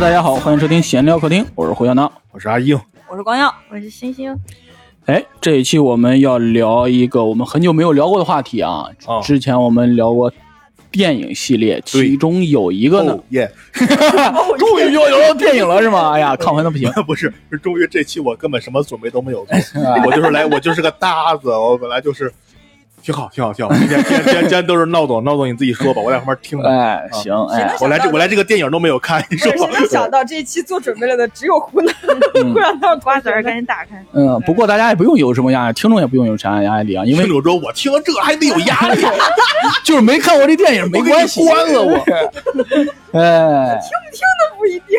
Hello，大家好，欢迎收听闲聊客厅，我是胡小闹。我是阿英，我是光耀，我是星星。哎，这一期我们要聊一个我们很久没有聊过的话题啊。哦之前我们聊过电影系列，其中有一个呢 终于要聊到电影了是吗？哎呀，亢奋的不行。不是，是终于这期我根本什么准备都没有做，我就是来，我就是个搭子，我本来就是挺好，挺好，挺好。今天今天今天今天都是闹总，闹总你自己说吧，我在旁边听着。哎，行，哎，我来这我来这个电影都没有看，你 说谁能想到这一期做准备了的只有湖南，不让他瓜子儿赶紧打开。嗯，不过大家也不用有什么压力，听众也不用有啥压力啊，因为听众说我听了这还得有压力 就是没看过这电影没关系，关了我。哎，听不一定。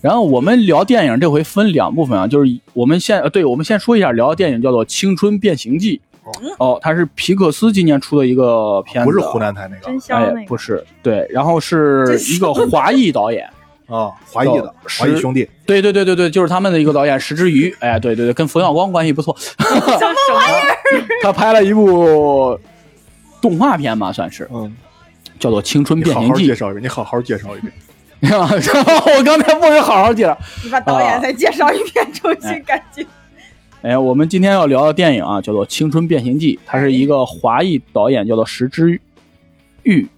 然后我们聊电影这回分两部分啊，就是我们先呃，对，我们先说一下聊的电影叫做《青春变形记》。哦，它是皮克斯今年出的一个片子，不是湖南台那个哎香那，个，不是，对，然后是一个华裔导演，啊，华裔的华裔兄弟，对对对对对，就是他们的一个导演石之瑜，哎，对对对，跟冯小刚关系不错，什么玩意儿？他拍了一部动画片吧，算是嗯，叫做《青春你好变形记好介》。绍一遍，你好好介绍一遍。我刚才不是好好介绍，你把导演再介绍一遍，重新赶紧。哎，我们今天要聊的电影啊，叫做《青春变形记》，它是一个华裔导演，叫做石之玉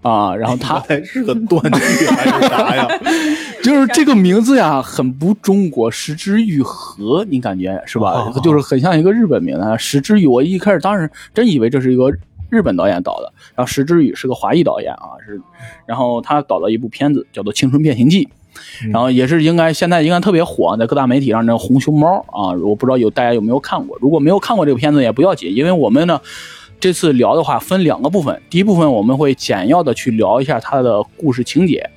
啊。然后他还是个断句还是啥呀？就是这个名字呀，很不中国，石之愈合，你感觉是吧？哦就是很像一个日本名字，石之愈。我一开始当时真以为这是一个日本导演导的，然后石之愈是个华裔导演啊，是，然后他导了一部片子叫做《青春变形记》。然后也是应该现在应该特别火，在各大媒体上这红熊猫啊，我不知道有大家有没有看过。如果没有看过这个片子也不要紧，因为我们呢这次聊的话分两个部分，第一部分我们会简要的去聊一下它的故事情节，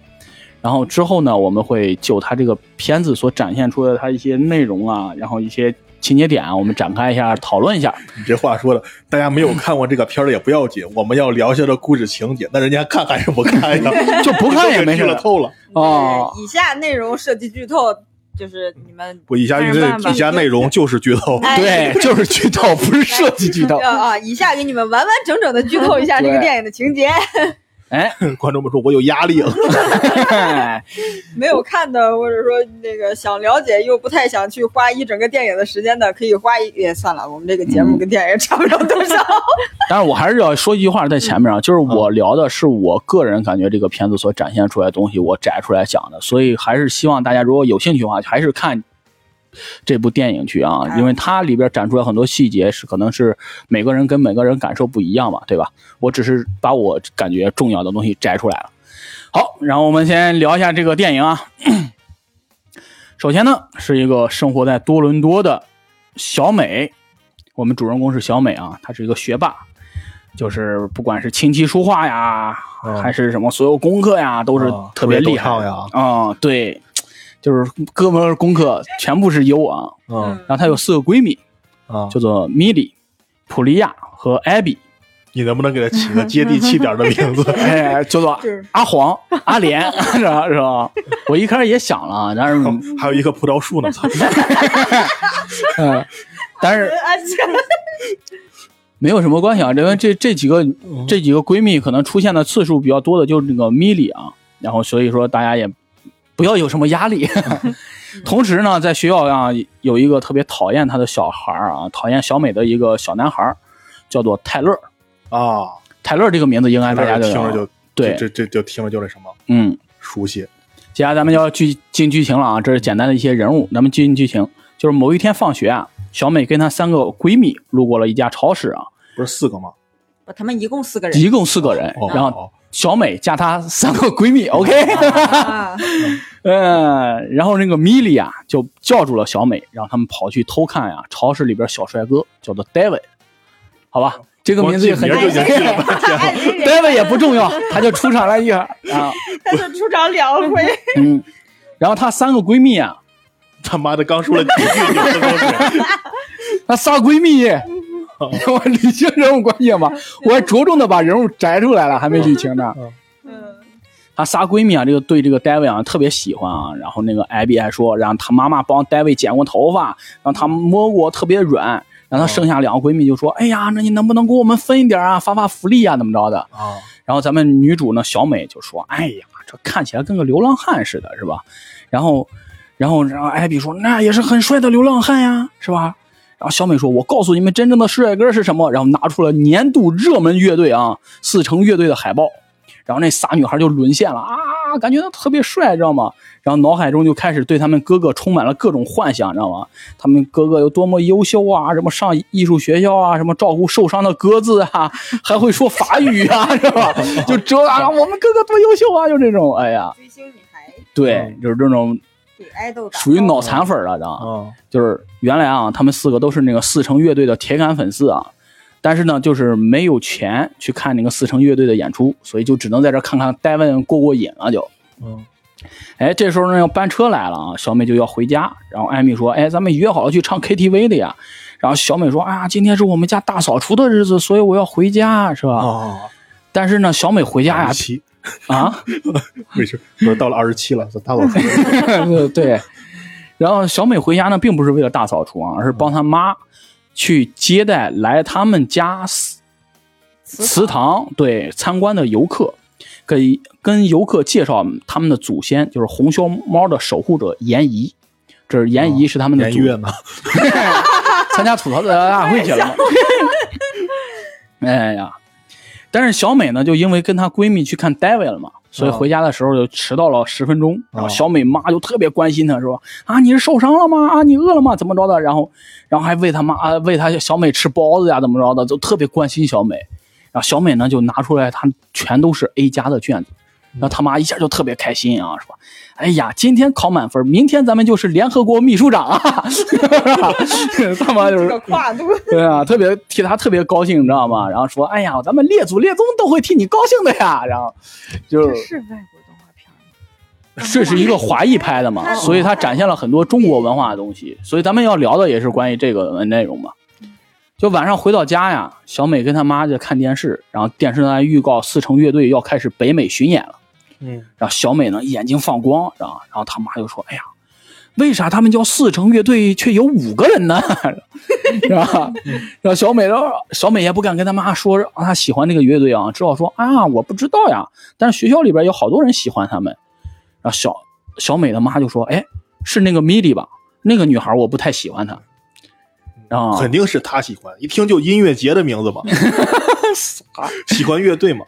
然后之后呢我们会就它这个片子所展现出的它一些内容啊，然后一些情节点啊，我们展开一下讨论一下。你这话说的，大家没有看过这个片儿的也不要紧，我们要聊一下这故事情节。那人家看还是不看呀？就不看也没事了透了。哦，以下内容涉及剧透，就是你们不以下看着办吧以下内容就是剧透。哎对，就是剧透，不是设计剧透。啊啊！以下给你们完完整整的剧透一下这个电影的情节。哎，观众们说我有压力了。没有看的，或者说那个想了解又不太想去花一整个电影的时间的，可以花一也算了。我们这个节目跟电影也差不了多少。但是我还是要说一句话在前面啊，就是我聊的是我个人感觉这个片子所展现出来的东西，我摘出来讲的，所以还是希望大家如果有兴趣的话，还是看这部电影去啊，因为它里边展出来很多细节是可能是每个人跟每个人感受不一样嘛，对吧？我只是把我感觉重要的东西摘出来了。好，然后我们先聊一下这个电影啊。首先呢，是一个生活在多伦多的小美，我们主人公是小美啊，她是一个学霸，就是不管是琴棋书画呀，嗯还是什么所有功课呀，都是啊特别厉害啊、对，就是哥们儿功课全部是优啊。嗯然后她有四个闺蜜，啊，叫做米莉、普利亚和艾比，你能不能给他起个接地气点的名字？哎，叫做阿黄、阿莲，是吧？是吧？我一开始也想了，但是还有一棵葡萄树呢，操！嗯，但是 没有什么关系啊，因为这这几个这几个闺蜜可能出现的次数比较多的就是那个米莉啊，然后所以说大家也不要有什么压力。同时呢，在学校啊有一个特别讨厌他的小孩儿啊，讨厌小美的一个小男孩儿，叫做泰勒。啊，泰勒这个名字应该大家听着就对这这就听着就那什么嗯，熟悉。接下来咱们就要剧进剧情了啊，这是简单的一些人物，咱们进剧情。就是某一天放学啊，小美跟她三个闺蜜路过了一家超市啊，不是四个吗？不他们一共四个人。一共四个人，哦然后哦小美加她三个闺蜜，OK，啊，嗯，然后那个米莉啊就叫住了小美，让他们跑去偷看呀、超市里边小帅哥叫做 David，好吧，这个名字也很光记名儿就已经记了半 天了。David 也不重要，他就出场了一下啊，他就出场两回。嗯，然后她三个闺蜜啊，他妈的，刚说了几句你就都是。那仨闺蜜，我理清人物关系嘛，我还着重的把人物摘出来了，还没理清呢。嗯，她仨闺蜜啊，这个对这个戴维啊特别喜欢啊，然后那个艾比还说，让她妈妈帮戴维剪过头发，让她摸过特别软，然后她剩下两个闺蜜就说，哎呀，那你能不能给我们分一点啊，发发福利啊，怎么着的？啊，然后咱们女主呢，小美就说：“哎呀，这看起来跟个流浪汉似的，是吧？然后，然后，然后艾比说，那也是很帅的流浪汉呀，是吧？然后小美说，我告诉你们真正的帅哥是什么，然后拿出了年度热门乐队啊，四城乐队的海报，然后那仨女孩就沦陷了啊，感觉他特别帅，知道吗？然后脑海中就开始对他们哥哥充满了各种幻想，知道吗？他们哥哥有多么优秀啊，什么上艺术学校啊，什么照顾受伤的鸽子啊，还会说法语啊，是吧？就这啊，我们哥哥多优秀啊，就这种，哎呀，追星女孩对，就是这种属于脑残粉了，知道吗？啊，就是原来啊，他们四个都是那个四城乐队的铁杆粉丝啊，但是呢，就是没有钱去看那个四城乐队的演出，所以就只能在这看看戴文过过瘾了就。嗯，哎，这时候呢，要班车来了啊，小美就要回家，然后艾米说：“哎，咱们约好了去唱 KTV 的呀。”然后小美说：“啊，今天是我们家大扫除的日子，所以我要回家，是吧？”啊，但是呢，小美回家呀啊，没事，我到了二十七了，大扫除。对对。然后小美回家呢，并不是为了大扫除啊，而是帮她妈去接待来他们家祠祠堂对参观的游客，给跟游客介绍他们的祖先，就是红熊猫的守护者严姨。这是严姨是他们的祖年月呢？参加吐槽大会去了嘛。哎呀，但是小美呢，就因为跟她闺蜜去看 David 了嘛，所以哦回家的时候就迟到了十分钟。然后哦小美妈就特别关心她，说啊，你是受伤了吗？啊，你饿了吗？怎么着的？然后，然后还喂她妈啊，喂她小美吃包子呀，怎么着的，就特别关心小美。然后小美呢就拿出来，她全都是 A 加的卷子。然后他妈一下就特别开心啊，说：“哎呀，今天考满分，明天咱们就是联合国秘书长啊！” 他妈就是跨度，对啊，特别替他特别高兴，你知道吗？然后说，哎呀，咱们列祖列宗都会替你高兴的呀。然后就这是是外国动画片吗？这是一个华裔拍的嘛，所以他展现了很多中国文化的东西。所以咱们要聊的也是关于这个内容嘛。就晚上回到家呀，小美跟她妈在看电视，然后电视台预告四城乐队要开始北美巡演了。嗯，然后小美呢眼睛放光，然后然后她妈就说：“哎呀，为啥他们叫四城乐队却有五个人呢？” 是吧？然后小美呢，小美也不敢跟她妈说她喜欢那个乐队啊，只好说：“啊，我不知道呀，但是学校里边有好多人喜欢他们。”然后小小美的妈就说：“哎，是那个米莉吧？那个女孩我不太喜欢她。”然后肯定是他喜欢，一听就音乐节的名字嘛，喜欢乐队嘛。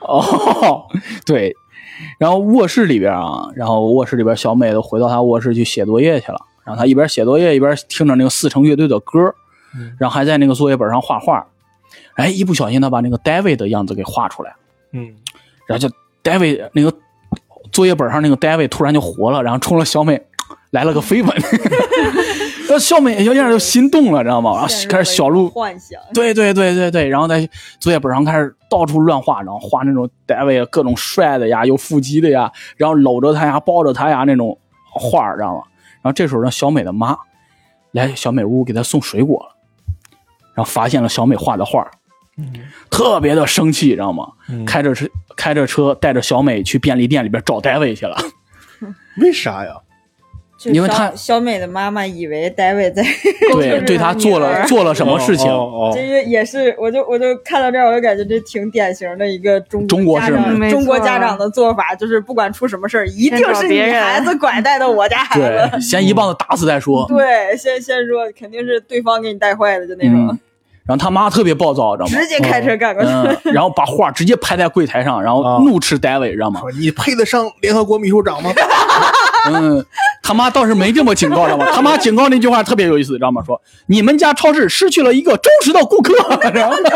哦，对，然后卧室里边啊，然后卧室里边小美都回到她卧室去写作业去了，然后她一边写作业一边听着那个四城乐队的歌，嗯然后还在那个作业本上画画，哎，一不小心她把那个 David 的样子给画出来了，嗯，然后就 David 那个作业本上那个 David 突然就活了，然后冲着小美来了个飞吻，然 后小美有点就心动了，知道吗？然后开始小鹿幻想，对对对对对，然后在作业本上开始到处乱画，然后画那种戴维各种帅的呀，有腹肌的呀，然后搂着他呀，抱着他呀那种画，知道吗？然后这时候呢，小美的妈来小美屋给她送水果了，然后发现了小美画的画嗯，特别的生气，知道吗？嗯开着车开着车带着小美去便利店里边找戴维去了。为啥呀？就小因为他小美的妈妈以为 David 在，对，对他做了做了什么事情？这个也是，我就我就看到这儿，我就感觉这挺典型的一个中中国式家长中国家长的做法，就是不管出什么事儿，一定是别人你孩子拐带的我家孩子。对，先一棒子打死再说。对，先先说肯定是对方给你带坏的，就那种、嗯，然后他妈特别暴躁，知道吗？直接开车干过去。嗯，然后把画直接拍在柜台上，然后啊怒斥戴维，知道吗？你配得上联合国秘书长吗？嗯，他妈倒是没这么警告，知道吗？他妈警告那句话特别有意思，知道吗？说你们家超市失去了一个忠实的顾客，然后呢？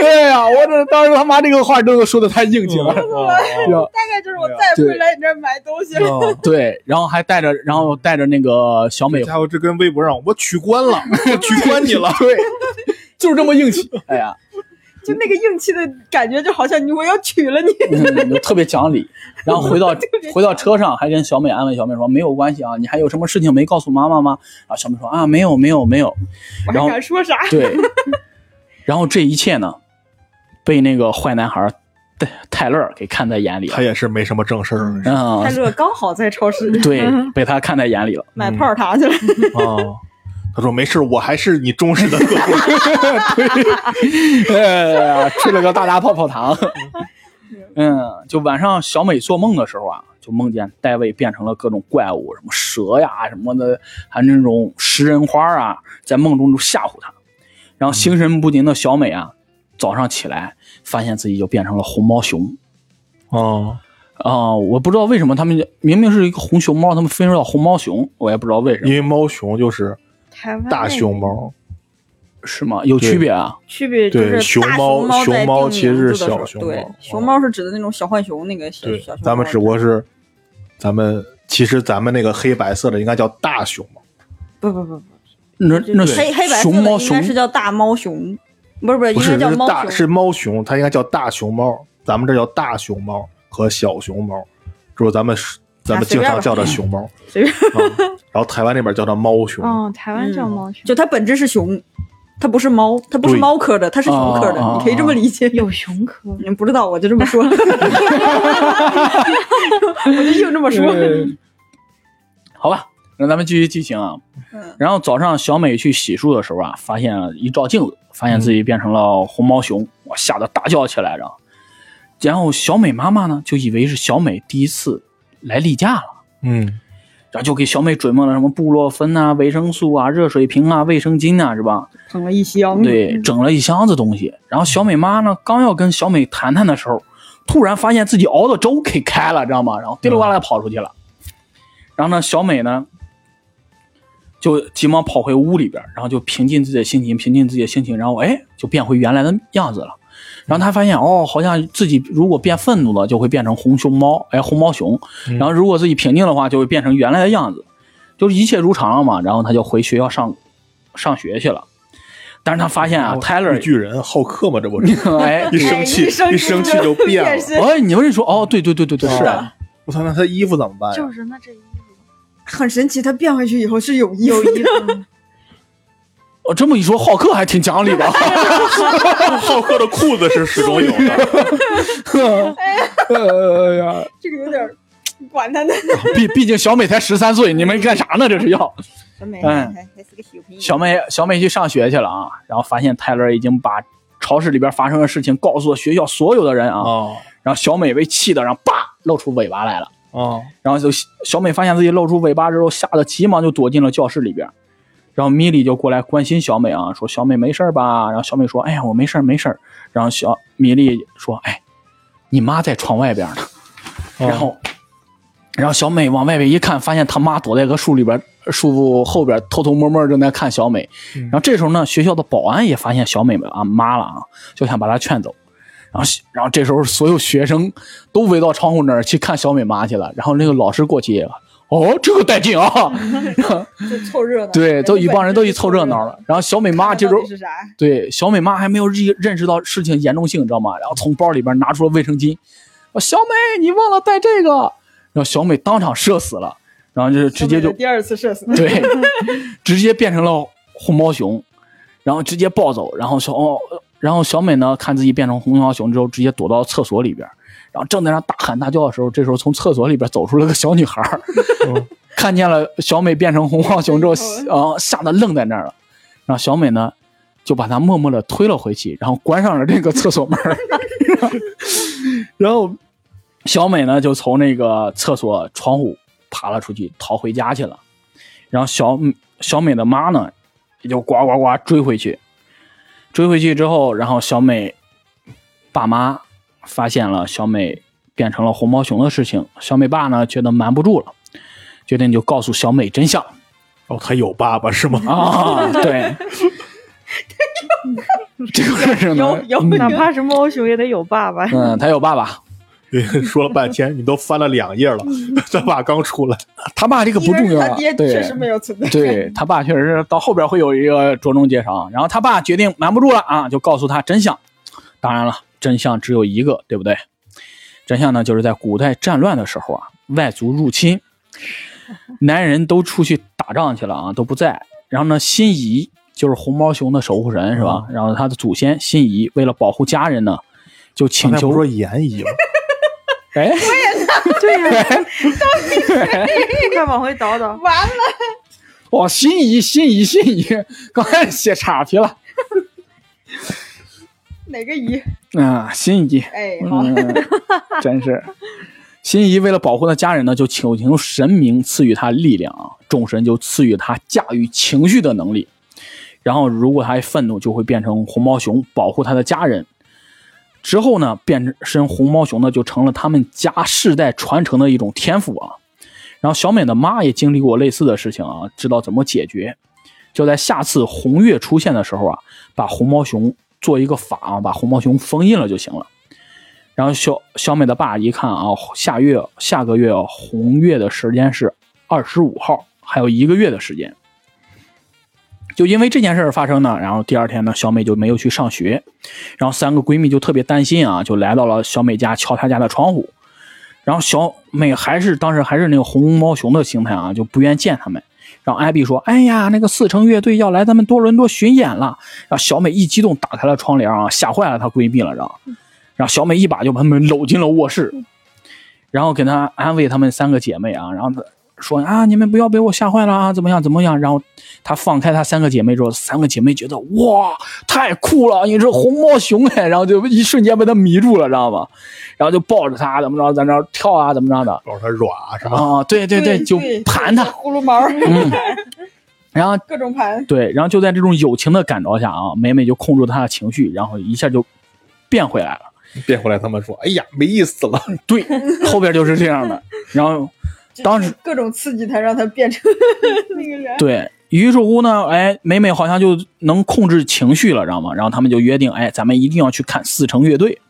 对呀，我这当时他妈这个话真的说的太硬气了。哦大概就是我再也不会来你这买东西了。哦 对，然后还带着，然后带着那个小美这，家伙这跟微博上我取关了，取关你了。对，就是这么硬气。哎呀，就那个硬气的感觉，就好像你我要娶了你。特别讲理。然后回到回到车上，还跟小美安慰小美说没有关系啊，你还有什么事情没告诉妈妈吗？然后小美说啊，没有没有没有。我然后敢说啥？对，然后这一切呢，被那个坏男孩泰泰勒给看在眼里了他。也是没什么正事儿泰嗯，勒刚好在超市对，被他看在眼里了。买泡糖去了。哦。他说没事，我还是你忠实的客户。哎呀，吃了个大大泡泡糖。嗯，就晚上小美做梦的时候啊，就梦见戴维变成了各种怪物，什么蛇呀什么的，还有那种食人花啊，在梦中就吓唬她。然后心神不宁的小美啊，早上起来发现自己就变成了红毛熊。哦，啊、我不知道为什么他们明明是一个红熊猫，他们分成了红毛熊，我也不知道为什么，因为猫熊就是台湾大熊猫，是吗？有区别啊？区别就对是大熊猫熊猫其实是小熊对猫，熊猫是指的那种小浣熊那个小熊，猫。咱们只不过是咱们其实咱们那个黑白色的应该叫大熊猫，不不不不，那那黑黑白色的熊猫熊应该是叫大猫熊，不是不是，不应该是是大叫猫熊。是猫熊，它应该叫大熊猫，咱们这叫大熊猫和小熊猫，就是咱们是咱们经常叫它熊猫，随便啊然后台湾那边叫它猫熊，嗯，台湾叫嗯猫熊，就它本质是熊，它不是猫，它不是猫科的，它是熊科的，哦你可以这么理解。有熊科。你不知道，我就这么说，我就硬这么说。好吧，那咱们继续剧情啊。嗯然后早上小美去洗漱的时候啊，发现一照镜子，发现自己变成了红毛熊，哇，吓得大叫起来着。然后小美妈妈呢，就以为是小美第一次来例假了，嗯，然后就给小美准备了什么布洛芬啊、维生素啊、热水瓶啊、卫生巾啊，是吧？整了一箱，对，整了一箱子东西。然后小美妈呢，刚要跟小美谈谈的时候，突然发现自己熬的粥给开了，知道吗？然后滴溜呱啦跑出去了。然后呢，小美呢，就急忙跑回屋里边，然后就平静自己的心情，平静自己的心情，然后哎，就变回原来的样子了。然后他发现哦，好像自己如果变愤怒了，就会变成红熊猫，哎，红毛熊。然后如果自己平静的话，就会变成原来的样子，就是一切如常了嘛。然后他就回学校上上学去了。但是他发现啊，Tyler 巨人好客嘛，这不是 哎一生气一生气就变了。身哎，你们一说哦，对对对对对，是啊，我操，那他衣服怎么办呀？就是那这衣服很神奇，他变回去以后是有衣服有衣服，哦，这么一说，浩克还挺讲理的。浩克的裤子是始终有的，哎呀，这个有点儿管他呢。毕毕竟小美才十三岁，你们干啥呢？这是要小美哎还还是个小朋友，小美小美去上学去了啊，然后发现泰勒已经把超市里边发生的事情告诉了学校所有的人啊，哦然后小美被气的，然后叭露出尾巴来了。哦，然后就小美发现自己露出尾巴之后，吓得急忙就躲进了教室里边。然后米莉就过来关心小美啊，说小美没事儿吧？然后小美说：“哎呀，我没事儿，没事儿。”然后小米莉说：“哎，你妈在窗外边呢。”然后，然后小美往外边一看，发现他妈躲在个树里边，树后边偷偷摸摸正在看小美。然后这时候呢，学校的保安也发现小美啊妈了啊，就想把她劝走。然后，然后这时候所有学生都围到窗户那儿去看小美妈去了。然后那个老师过去，哦，这个带劲啊！就凑热闹。对，都一帮人都去凑热闹了。然后小美妈这时候这是啥？对，小美妈还没有认认识到事情严重性，你知道吗？然后从包里边拿出了卫生巾，说小美，你忘了带这个。然后小美当场射死了，然后就是直接就第二次射死。对，直接变成了红毛熊，然后直接暴走。然后小哦，然后小美呢，看自己变成红毛熊之后，直接躲到厕所里边，然后正在那大喊大叫的时候，这时候从厕所里边走出了个小女孩儿，看见了小美变成红毛熊之后，啊、吓得愣在那儿了。然后小美呢，就把她默默的推了回去，然后关上了这个厕所门儿 然后小美呢就从那个厕所窗户爬了出去，逃回家去了。然后小小美的妈呢，也就呱呱呱追回去，追回去之后，然后小美爸妈发现了小美变成了红毛熊的事情，小美爸呢觉得瞒不住了，决定就告诉小美真相哦，他有爸爸是吗？啊，对。这个事情呢，有有哪怕是猫熊也得有爸爸。嗯，他有爸爸，对，说了半天，你都翻了两页了，他爸刚出来，他爸这个不重要他爹，对，确实没有存在。对他爸确实是到后边会有一个着重介绍，然后他爸决定瞒不住了啊，就告诉他真相。当然了，真相只有一个，对不对？真相呢，就是在古代战乱的时候啊，外族入侵，男人都出去打仗去了啊，都不在。然后呢，辛夷就是红毛熊的守护神是吧？然后他的祖先辛夷为了保护家人呢，就请求刚才不说严姨吗？哎，对呀，快往回倒倒。完了，哦，心仪心仪心仪，刚才写岔题了。哪个姨？啊，心仪，哎，好，嗯，真是。心仪为了保护他家人呢，就请求神明赐予他力量啊，众神就赐予他驾驭情绪的能力。然后，如果他愤怒，就会变成红毛熊，保护他的家人。之后呢，变身红毛熊呢，就成了他们家世代传承的一种天赋啊。然后，小美的妈也经历过类似的事情啊，知道怎么解决。就在下次红月出现的时候啊，把红毛熊做一个法啊，把红毛熊封印了就行了。然后小小美的爸一看啊，下月下个月红月的时间是二十五号，还有一个月的时间。就因为这件事发生呢，然后第二天呢，小美就没有去上学，然后三个闺蜜就特别担心啊，就来到了小美家敲她家的窗户，然后小美还是当时还是那个红毛熊的形态啊，就不愿见他们。然后艾比说：“哎呀，那个四城乐队要来咱们多伦多巡演了。”然后小美一激动，打开了窗帘啊，吓坏了她闺蜜了，知道吗？然后小美一把就把她们搂进了卧室，然后给她安慰她们三个姐妹啊，然后她说啊，你们不要被我吓坏了啊，怎么样怎么样？然后他放开他三个姐妹之后，三个姐妹觉得哇，太酷了，你是红毛熊哎，然后就一瞬间被他迷住了，知道吗？然后就抱着他怎么着，在那儿跳啊，怎么着的抱着他软是吧？啊？对对对，就盘他，葫芦毛，嗯，然后各种盘。对，然后就在这种友情的感召下啊，美美就控制她的情绪，然后一下就变回来了。变回来，他们说：“哎呀，没意思了。对，后边就是这样的。然后当时各种刺激他，让他变成 那个人。对于是乎呢，哎，美美好像就能控制情绪了，知道吗？然后他们就约定，哎，咱们一定要去看四城乐队。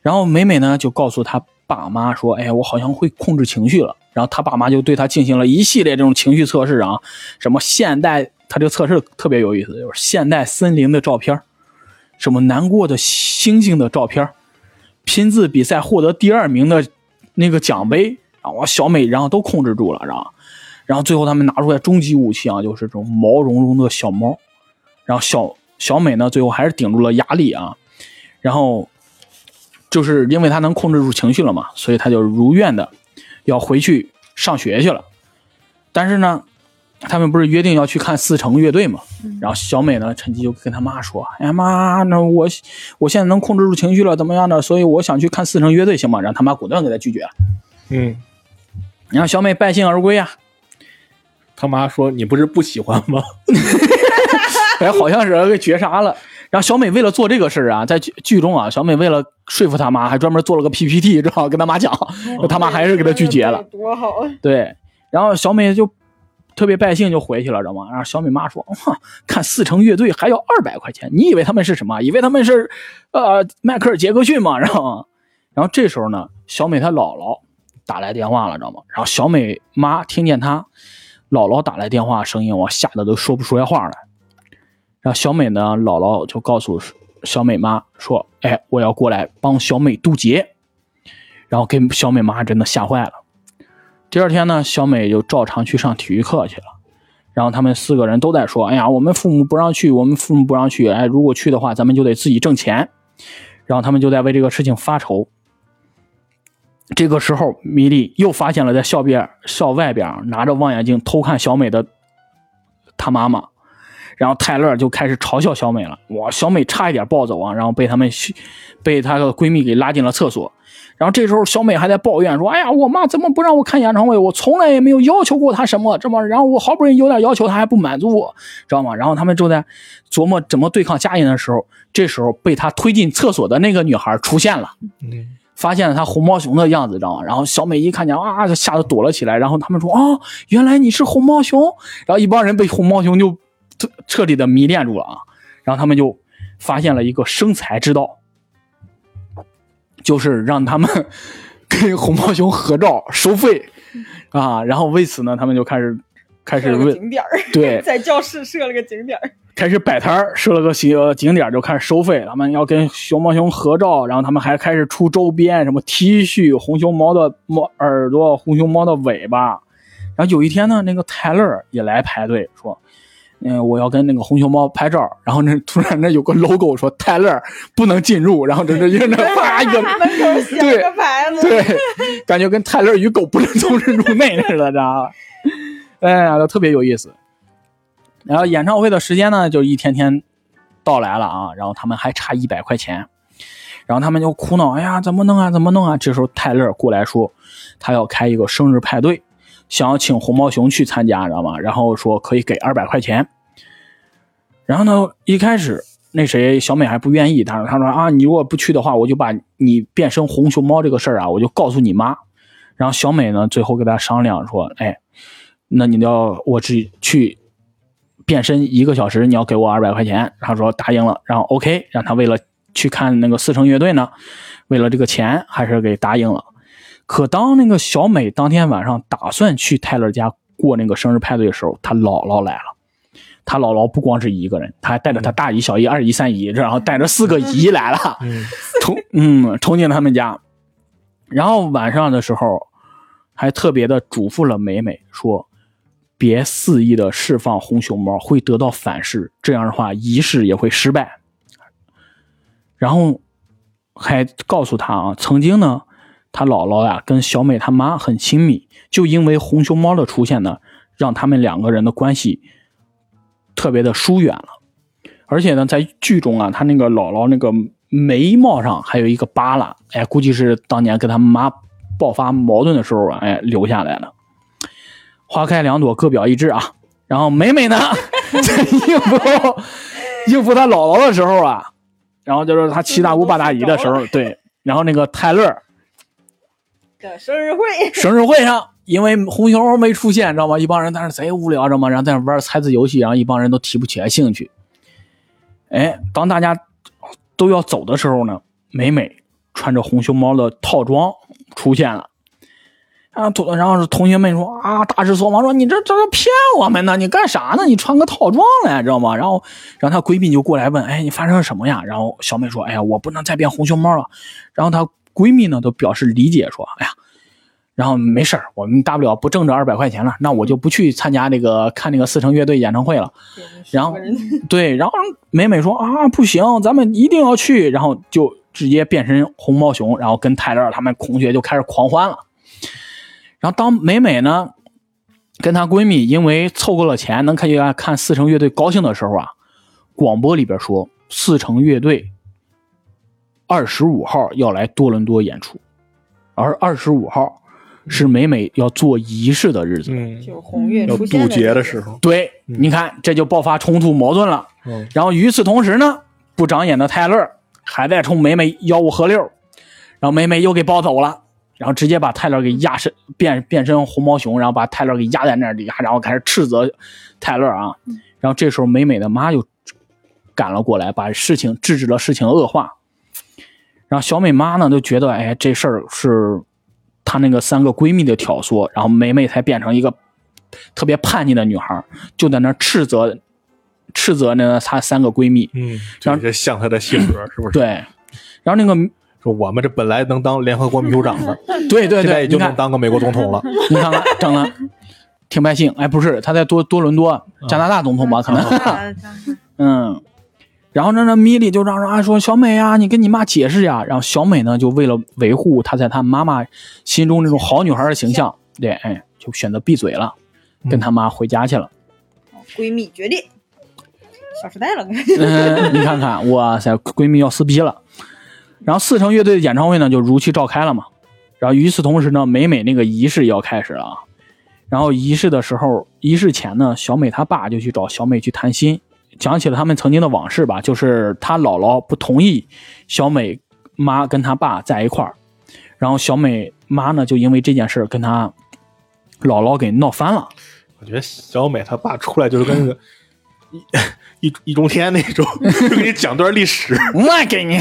然后美美呢就告诉他爸妈说，哎，我好像会控制情绪了。然后他爸妈就对他进行了一系列这种情绪测试啊，什么现代，他这个测试特别有意思，就是现代森林的照片什么难过的星星的照片拼字比赛获得第二名的那个奖杯，然后小美然后都控制住了，然后，然后最后他们拿出来终极武器啊，就是这种毛茸茸的小猫，然后小小美呢最后还是顶住了压力啊，然后就是因为她能控制住情绪了嘛，所以她就如愿的要回去上学去了，但是呢。他们不是约定要去看四城乐队嘛？然后小美呢，趁机就跟他妈说：“哎呀妈，那我我现在能控制住情绪了，怎么样呢？所以我想去看四城乐队，行吗？”然后他妈果断给他拒绝了。”嗯，然后小美败兴而归啊。他妈说：“你不是不喜欢吗 哎，好像是给绝杀了。然后小美为了做这个事儿啊，在剧剧中啊，小美为了说服他妈，还专门做了个 PPT，正好跟他妈讲，他妈还是给他拒绝了。多好啊！对，然后小美就。特别败兴就回去了，知道吗？然后小美妈说：“哼，看四城乐队还要二百块钱，你以为他们是什么？以为他们是，呃，迈克尔·杰克逊吗？然后，然后这时候呢，小美她姥姥打来电话了，知道吗？然后小美妈听见她姥姥打来电话，声音我吓得都说不出来话来。然后小美呢，姥姥就告诉小美妈说：“哎，我要过来帮小美渡劫。”然后给小美妈真的吓坏了。第二天呢，小美就照常去上体育课去了。然后他们四个人都在说：“哎呀，我们父母不让去，我们父母不让去。哎，如果去的话，咱们就得自己挣钱。”然后他们就在为这个事情发愁。这个时候，米莉又发现了在校边校外边拿着望远镜偷看小美的他妈妈。然后泰勒就开始嘲笑小美了。哇，小美差一点暴走啊！然后被他们被她的闺蜜给拉进了厕所。然后这时候，小美还在抱怨说：“哎呀，我妈怎么不让我看演唱会？我从来也没有要求过她什么，这么，然后我好不容易有点要求，她还不满足我，知道吗？”然后他们正在琢磨怎么对抗家人的时候，这时候被她推进厕所的那个女孩出现了，发现了他红毛熊的样子，知道吗？然后小美一看见啊，就吓得躲了起来。然后他们说：“啊，原来你是红毛熊。”然后一帮人被红毛熊就彻彻底的迷恋住了啊。然后他们就发现了一个生财之道。就是让他们 跟红毛熊合照收费啊，然后为此呢，他们就开始开始问景点儿，对，在教室设了个景点儿，开始摆摊儿，设了个景景点儿，就开始收费。他们要跟熊猫熊合照，然后他们还开始出周边，什么 T 恤、红熊猫的猫耳朵、红熊猫的尾巴。然后有一天呢，那个泰勒也来排队，说。嗯，我要跟那个红熊猫拍照，然后那突然那有个 logo 说泰勒不能进入，然后这这一那啪一个门口写个牌子，对，感觉跟泰勒与狗不能同时入内似的，知道吧？哎呀，特别有意思。然后演唱会的时间呢，就一天天到来了啊，然后他们还差一百块钱，然后他们就苦恼，哎呀，怎么弄啊，怎么弄啊？这时候泰勒过来说，他要开一个生日派对，想要请红毛熊去参加，知道吗？然后说可以给二百块钱。然后呢，一开始那谁小美还不愿意，他说他说啊，你如果不去的话，我就把你变身红熊猫这个事儿啊，我就告诉你妈。然后小美呢，最后跟他商量说，哎，那你要我只去变身一个小时，你要给我二百块钱。他说答应了，然后 OK，让他为了去看那个四城乐队呢，为了这个钱还是给答应了。可当那个小美当天晚上打算去泰勒家过那个生日派对的时候，她姥姥来了。她姥姥不光是一个人，她还带着她大姨、小姨、二姨、三姨，然后带着四个姨来了，嗯冲 嗯冲进他们家。然后晚上的时候，还特别的嘱咐了美美说：“别肆意的释放红熊猫，会得到反噬，这样的话仪式也会失败。”然后还告诉她啊，曾经呢，她姥姥呀跟小美她妈很亲密，就因为红熊猫的出现呢，让他们两个人的关系特别的疏远了。而且呢，在剧中啊，她那个姥姥那个眉毛上还有一个疤了，哎，估计是当年跟他妈爆发矛盾的时候啊，哎，留下来的。花开两朵，各表一枝啊。然后美美呢，在应付应付她姥姥的时候啊，然后就是她七大姑八大姨的时候，对，然后那个泰勒的生日会，生日会上，因为红熊猫没出现，知道吗？一帮人在那贼无聊，知道吗？然后在那玩猜字游戏，然后一帮人都提不起来兴趣。哎，当大家都要走的时候呢，美美穿着红熊猫的套装出现了。啊，同然后是同学们说啊，大失所望，说你这这是骗我们呢，你干啥呢？你穿个套装来，知道吗？然后，然后她闺蜜就过来问，哎，你发生了什么呀？然后小美说，哎呀，我不能再变红熊猫了。然后她闺蜜呢都表示理解，说，哎呀，然后没事儿，我们大不了不挣这二百块钱了，那我就不去参加那个看那个四城乐队演唱会了。然后对，然后美美说啊，不行，咱们一定要去，然后就直接变身红毛熊，然后跟泰勒他们同学就开始狂欢了。然后当美美呢跟她闺蜜因为凑够了钱能看见看四城乐队高兴的时候啊，广播里边说四城乐队二十五号要来多伦多演出，而二十五号是美美要做仪式的日子。嗯，就是红月要出现渡劫的的时候，对，你看这就爆发冲突矛盾了。嗯。然后与此同时呢，不长眼的泰勒还在冲美美吆五喝六，然后美美又给抱走了，然后直接把泰勒给压身变变身红毛熊，然后把泰勒给压在那里，然后开始斥责泰勒啊。然后这时候美美的妈就赶了过来，把事情制止了事情恶化。然后小美妈呢就觉得，哎，这事儿是她那个三个闺蜜的挑唆，然后美美才变成一个特别叛逆的女孩，就在那斥责斥责那她三个闺蜜。嗯，然后像她的性格是不是？，对，然后那个说我们这本来能当联合国秘书长的，对 对对，现在也就能当个美国总统了。你看看整了挺百姓，哎，不是他在多多伦多加拿大总统吧？可能，啊 嗯。然后呢，那米莉就嚷嚷啊说：“小美啊，你跟你妈解释呀。”然后小美呢，就为了维护她在她妈妈心中那种好女孩的形象，对，哎，就选择闭嘴了，跟她妈回家去了。闺蜜决裂，小时代了，嗯，你看看，哇塞，闺蜜要撕逼了。然后四城乐队的演唱会呢，就如期召开了嘛。然后与此同时呢，美美那个仪式要开始了。然后仪式的时候，仪式前呢，小美她爸就去找小美去谈心，讲起了他们曾经的往事吧。就是她姥姥不同意小美妈跟她爸在一块儿，然后小美妈呢就因为这件事跟她姥姥给闹翻了。我觉得小美她爸出来就是跟那个一 一一中天那种，就给你讲段历史。我给你，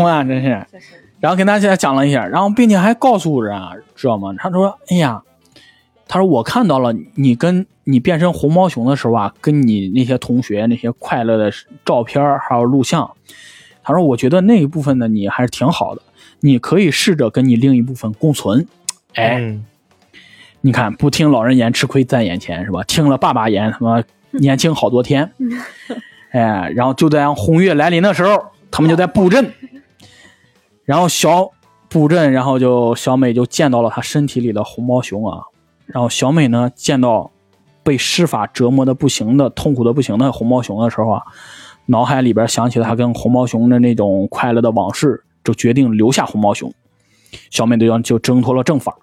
哇，真是。然后跟大家讲了一下，然后并且还告诉人啊，知道吗？他说：“哎呀，他说我看到了你跟你变身红毛熊的时候啊，跟你那些同学那些快乐的照片还有录像。他说我觉得那一部分的你还是挺好的，你可以试着跟你另一部分共存。哎，嗯，你看，不听老人言，吃亏在眼前，是吧？听了爸爸言，他妈 年轻好多天。哎，然后就在红月来临的时候，他们就在布阵，然后小布阵，然后就小美就见到了她身体里的红毛熊啊，然后小美呢见到被施法折磨的不行的、痛苦的不行的红毛熊的时候啊，脑海里边想起了她跟红毛熊的那种快乐的往事，就决定留下红毛熊。小美队长就挣脱了阵法，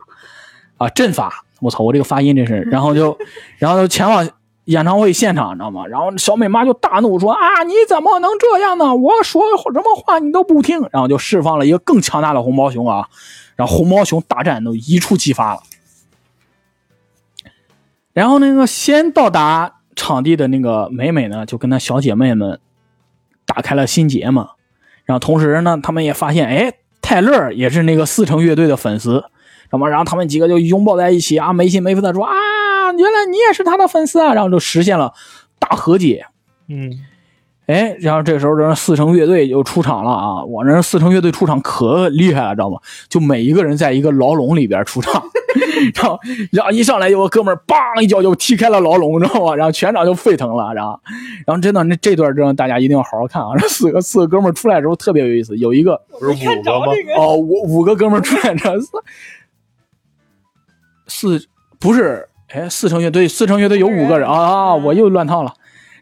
啊，阵法，我操，我这个发音真是，然后就，然后就前往演唱会现场，你知道吗？然后小美妈就大怒说：“啊，你怎么能这样呢？我说什么话你都不听。”然后就释放了一个更强大的红毛熊啊，然后红毛熊大战都一触即发了。然后那个先到达场地的那个美美呢，就跟她小姐妹们打开了心结嘛。然后同时呢，他们也发现，哎，泰勒也是那个四城乐队的粉丝，那么然后他们几个就拥抱在一起啊，没心没肺的说啊，原来你也是他的粉丝啊，然后就实现了大和解。嗯，哎，然后这时候这四城乐队就出场了啊！我这四城乐队出场可厉害了，知道吗？就每一个人在一个牢笼里边出场，然 后然后一上来有个哥们儿，梆一脚就踢开了牢笼，知道吗？然后全场就沸腾了，然后然后真的那这段真的大家一定要好好看啊！这四个四个哥们儿出来的时候特别有意思，有一个不是五个吗？哦五五个哥们儿出来这四四不是哎四城乐队四城乐队有五个人啊啊！我又乱套了，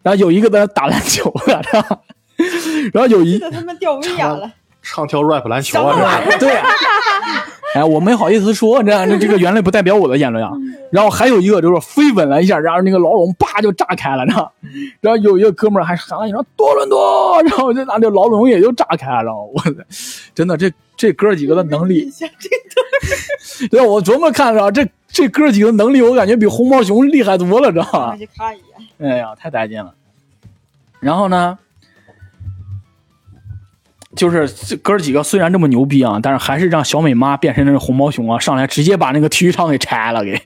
然后有一个在那打篮球的，然后然后有一这他妈掉威亚了，唱跳 rap 篮球啊，这对，哎，我没好意思说，这样这这个原来不代表我的言论啊。然后还有一个就是飞吻了一下，然后那个牢笼叭就炸开了，然后然后有一个哥们儿还喊了一声多伦多，然后就拿这牢笼也就炸开了，然后我真的这这哥几个的能力，对我琢磨看着这这哥几个能力，我感觉比红毛熊厉害多了，知道吗上？去看一眼，哎呀，太带劲了。然后呢，就是这哥几个虽然这么牛逼啊，但是还是让小美妈变身成那个红毛熊啊，上来直接把那个体育场给拆了，给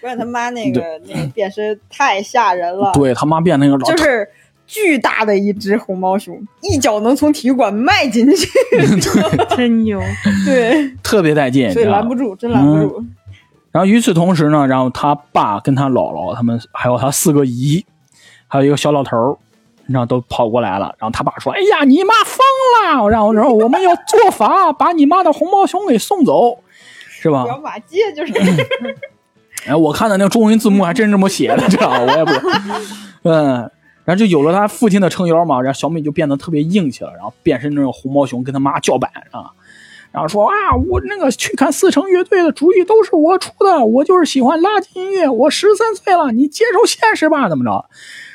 关键他妈那个那个变身太吓人了，对他妈变那个老就是巨大的一只红毛熊，一脚能从体育馆迈进去，真牛！对，特别带劲，所以你知道吗拦不住，真拦不住。然后与此同时呢，然后他爸跟他姥姥他们还有他四个姨，还有一个小老头儿，然后都跑过来了。然后他爸说：“哎呀，你妈疯了！然后然后我们要做法把你妈的红毛熊给送走，是吧？”小马街就是哎，我看的那个中文字幕还真是这么写的，知道吧？我也不，嗯，然后就有了他父亲的撑腰嘛，然后小美就变得特别硬气了，然后变身那种红毛熊跟他妈叫板啊，然后说啊，我那个去看四城乐队的主意都是我出的，我就是喜欢垃圾音乐，我十三岁了，你接受现实吧，怎么着？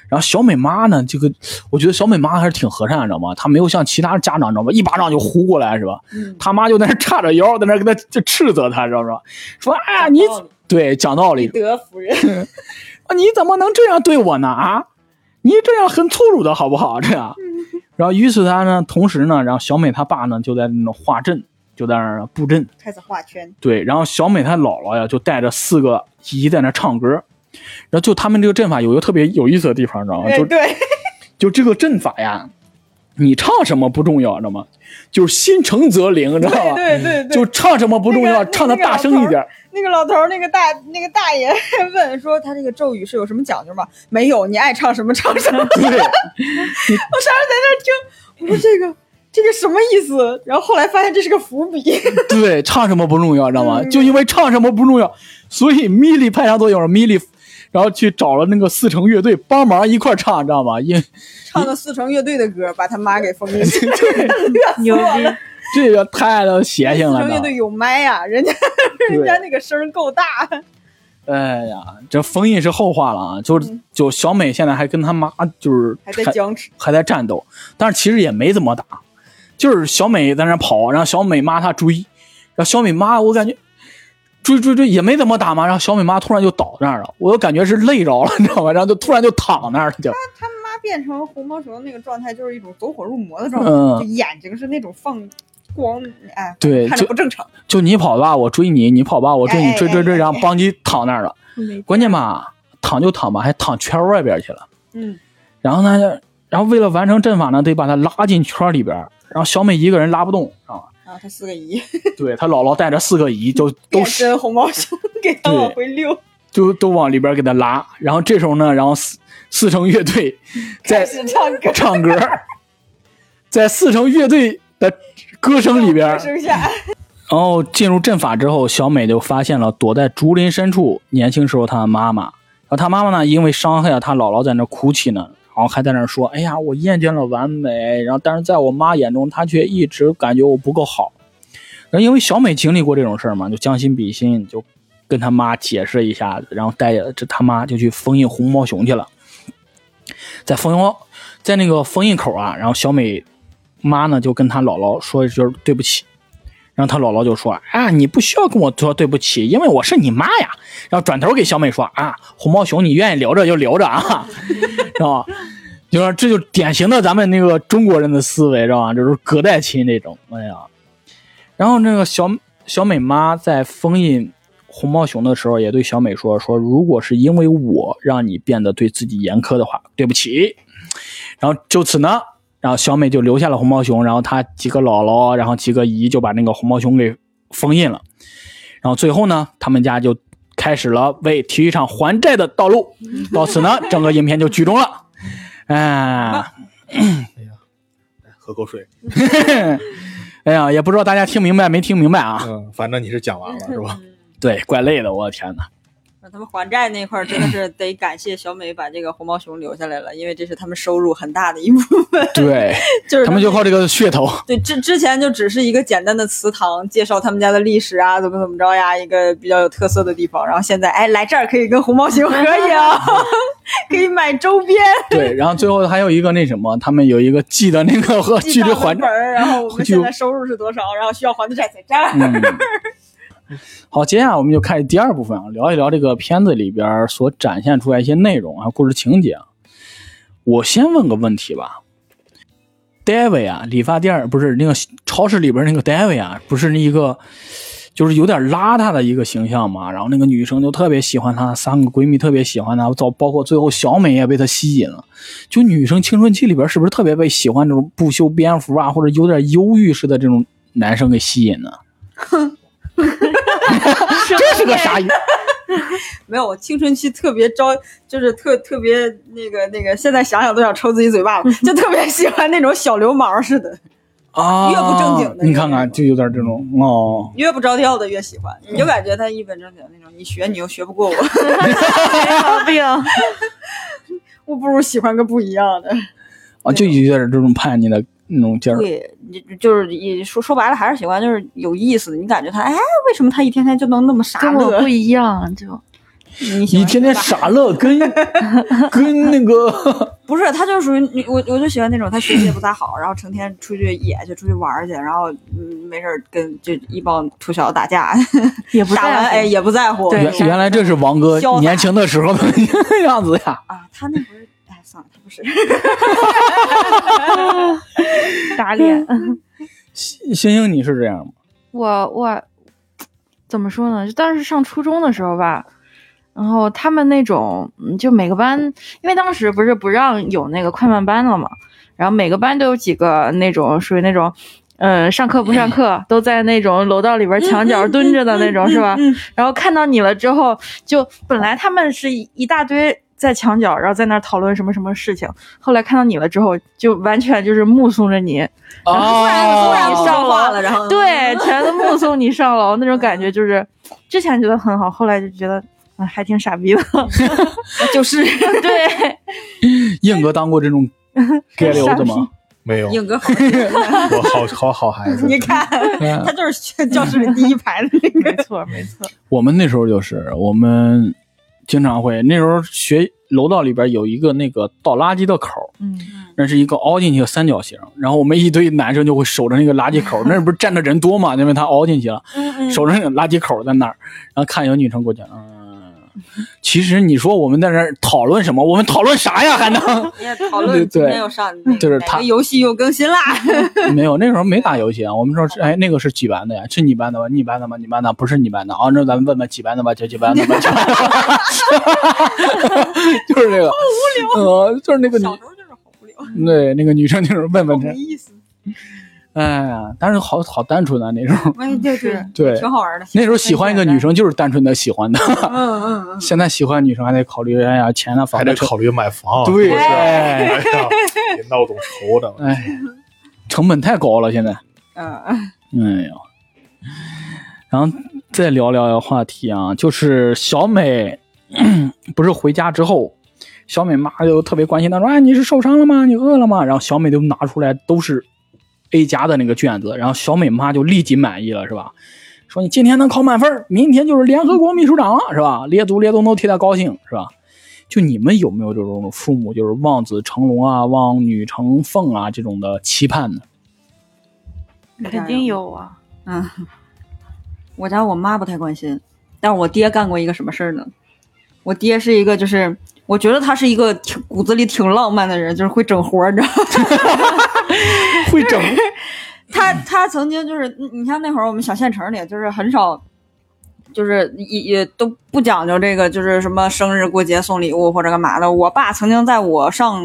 然后小美妈呢，这个我觉得小美妈还是挺和善你，知道吗？她没有像其他家长，知道吗？一巴掌就呼过来，是吧？嗯他妈就在那叉着腰，在那跟他就斥责他，知道吗？说啊，你对讲道理，德夫人，啊，你怎么能这样对我呢？啊，你这样很粗鲁的好不好？这样，然后于是他呢，同时呢，然后小美她爸呢就在那种画阵，就在那儿布阵。开始画圈，对，然后小美她姥姥呀就带着四个姨在那唱歌，然后就他们这个阵法有一个特别有意思的地方，你知道吗？就哎对，就这个阵法呀，你唱什么不重要，知道吗？就是心诚则灵，知道吧？对对对，就唱什么不重要，那个唱的大声一点。那个老头儿，那个大那个大爷问说他这个咒语是有什么讲究吗？没有，你爱唱什么唱什么。对，我当时在那儿听，我说这个这个什么意思？然后后来发现这是个伏笔。对，唱什么不重要，知道吗？嗯就因为唱什么不重要，所以米莉派上作用了。米莉，然后去找了那个四城乐队帮忙一块儿唱，知道吗？因 唱的四城乐队的歌，把他妈给封 进去。牛逼！这个太他妈邪性了，四城乐队？有麦呀、人家人家那个声够大。哎呀，这封印是后话了啊！就就小美现在还跟他妈就是还在僵持，还在战斗，但是其实也没怎么打，就是小美在那跑，然后小美妈她追，然后小美妈我感觉追追追也没怎么打嘛，然后小美妈突然就倒那儿了，我就感觉是累着了，你知道吧？然后就突然就躺那儿了，就他妈变成红毛熊那个状态，就是一种走火入魔的状态，嗯就眼睛是那种放光，哎，对就看着不正常。就你跑吧，我追你，你跑吧，我追你，哎追追追，然后邦基躺那儿了，关键吧，躺就躺吧，还躺圈外边去了。嗯，然后呢，然后为了完成阵法呢，得把他拉进圈里边，然后小美一个人拉不动啊。然后他四个姨对他姥姥带着四个姨，就 都变是身红毛熊，给他往回溜，就都往里边给他拉。然后这时候呢，然后四四城乐队 在唱歌，唱歌，在四城乐队的歌声里边，然后进入阵法之后，小美就发现了躲在竹林深处年轻时候她的妈妈。然后她妈妈呢，因为伤害了她姥姥，在那哭泣呢。然后还在那说：“哎呀，我厌倦了完美。”然后，但是在我妈眼中，她却一直感觉我不够好。然后，因为小美经历过这种事儿嘛，就将心比心，就跟他妈解释一下子，然后带着这他妈就去封印红毛熊去了。在封印，在那个封印口啊，然后小美妈呢就跟她姥姥说一句对不起。然后他姥姥就说：“啊，你不需要跟我说对不起，因为我是你妈呀。”然后转头给小美说：“啊，红毛熊，你愿意留着就留着啊，知道吧？就说这就典型的咱们那个中国人的思维，知道吧？就是隔代亲那种。哎呀，然后那个小小美妈在封印红毛熊的时候，也对小美说：说如果是因为我让你变得对自己严苛的话，对不起。然后就此呢。”然后小美就留下了红毛熊，然后她几个姥姥，然后几个姨就把那个红毛熊给封印了。然后最后呢，他们家就开始了为体育场还债的道路。到此呢，整个影片就剧终了。哎，哎呀，喝口水。哎呀，也不知道大家听明白没听明白啊？嗯，反正你是讲完了是吧？对，怪累的，我的天哪！他们还债那块儿真的是得感谢小美把这个红毛熊留下来了，因为这是他们收入很大的一部分。对，就是他们就靠这个噱头。对，之之前就只是一个简单的祠堂，介绍他们家的历史啊，怎么怎么着呀，一个比较有特色的地方。然后现在，哎，来这儿可以跟红毛熊合影，可以买周边。对，然后最后还有一个那什么，他们有一个记的那个和距离还本儿，然后我们现在收入是多少，然后需要还的债在这儿。嗯好，接下来我们就开始第二部分啊，聊一聊这个片子里边所展现出来一些内容啊，故事情节。我先问个问题吧，David 啊，理发店不是那个超市里边那个 David 啊，不是那一个就是有点邋遢的一个形象嘛？然后那个女生就特别喜欢他，三个闺蜜特别喜欢他，包包括最后小美也被他吸引了。就女生青春期里边是不是特别被喜欢这种不修边幅啊，或者有点忧郁似的这种男生给吸引呢？这是个啥意？没有，我青春期特别招，就是特特别那个那个，现在想想都想抽自己嘴巴子，就特别喜欢那种小流氓似的，啊，越不正经的你看看，就有点这种哦。越不着调的越喜欢，你就感觉他一本正经那种，你学你又学不过我，没毛病。我不如喜欢个不一样的。啊，就有点这种叛逆的那种劲儿。对，你就是也说说白了还是喜欢，就是有意思的。你感觉他哎，为什么他一天天就能那么傻乐跟我不？一样，就你喜欢你天天傻乐，跟 跟那个 不是他就是属于你我我就喜欢那种他学习也不咋好，然后成天出去野去，出去玩去，然后嗯没事儿跟就一帮土小子打架，也不在乎打完哎也不在乎。对原原来这是王哥年轻的时候的 样子呀。啊，他那不是哎算了，他不是。打脸。星星，你是这样吗？我我怎么说呢？就当时上初中的时候吧，然后他们那种，嗯就每个班，因为当时不是不让有那个快慢班了嘛，然后每个班都有几个那种属于那种，嗯，上课不上课，都在那种楼道里边墙角蹲着的那种，是吧？然后看到你了之后，就本来他们是一一大堆。在墙角，然后在那儿讨论什么什么事情。后来看到你了之后，就完全就是目送着你，然后突然突然哦不说话了，然后对，全都目送你上楼，那种感觉就是，之前觉得很好，后来就觉得，啊，还挺傻逼的。就是对，硬哥当过这种 街溜子吗？没有，硬哥好，我好好好孩子。你看嗯他就是教室里第一排的那没个。错没错。我们那时候就是我们经常会那时候学楼道里边有一个那个倒垃圾的口，嗯，那是一个凹进去的三角形，然后我们一堆男生就会守着那个垃圾口，那不是站的人多嘛，因为他凹进去了，嗯守着那个垃圾口在那儿，然后看有女生过去，嗯，其实你说我们在那儿讨论什么？我们讨论啥呀？还能 也讨论今天又上就是他游戏又更新啦。没有？那时候没打游戏啊，我们说是哎那个是几班的呀？是你班的吗？你班的吗？你班的不是你班的啊？那咱们问问几班的吧，几几班的吧？就是这个，好无聊，呃，就是那个女小时候就是好无聊，对那个女生就是问问这没，意思。哎呀，但是好好单纯啊那时候。哎，对对对挺好玩的。那时候喜欢一个女生就是单纯的喜欢她，嗯嗯嗯，现在喜欢女生还得考虑哎呀钱啊还房子得考虑买房，对是不是哎哎呀，你闹总愁的。哎，成本太高了现在。嗯哎呀，然后再聊聊话题啊，就是小美 不是回家之后，小美妈就特别关心她说：“哎，你是受伤了吗？你饿了吗？”然后小美都拿出来都是 A 加的那个卷子，然后小美妈就立即满意了，是吧？说你今天能考满分，明天就是联合国秘书长了，是吧？列祖列宗都替他高兴，是吧？就你们有没有这种父母就是望子成龙啊、望女成凤啊这种的期盼呢？肯定有啊。嗯，我家我妈不太关心，但是我爹干过一个什么事儿呢？我爹是一个，就是我觉得他是一个挺骨子里挺浪漫的人，就是会整活儿，你知道吗？会整 他他曾经就是，你你像那会儿我们小县城里，就是很少，就是也也都不讲究这个，就是什么生日过节送礼物或者干嘛的。我爸曾经在我上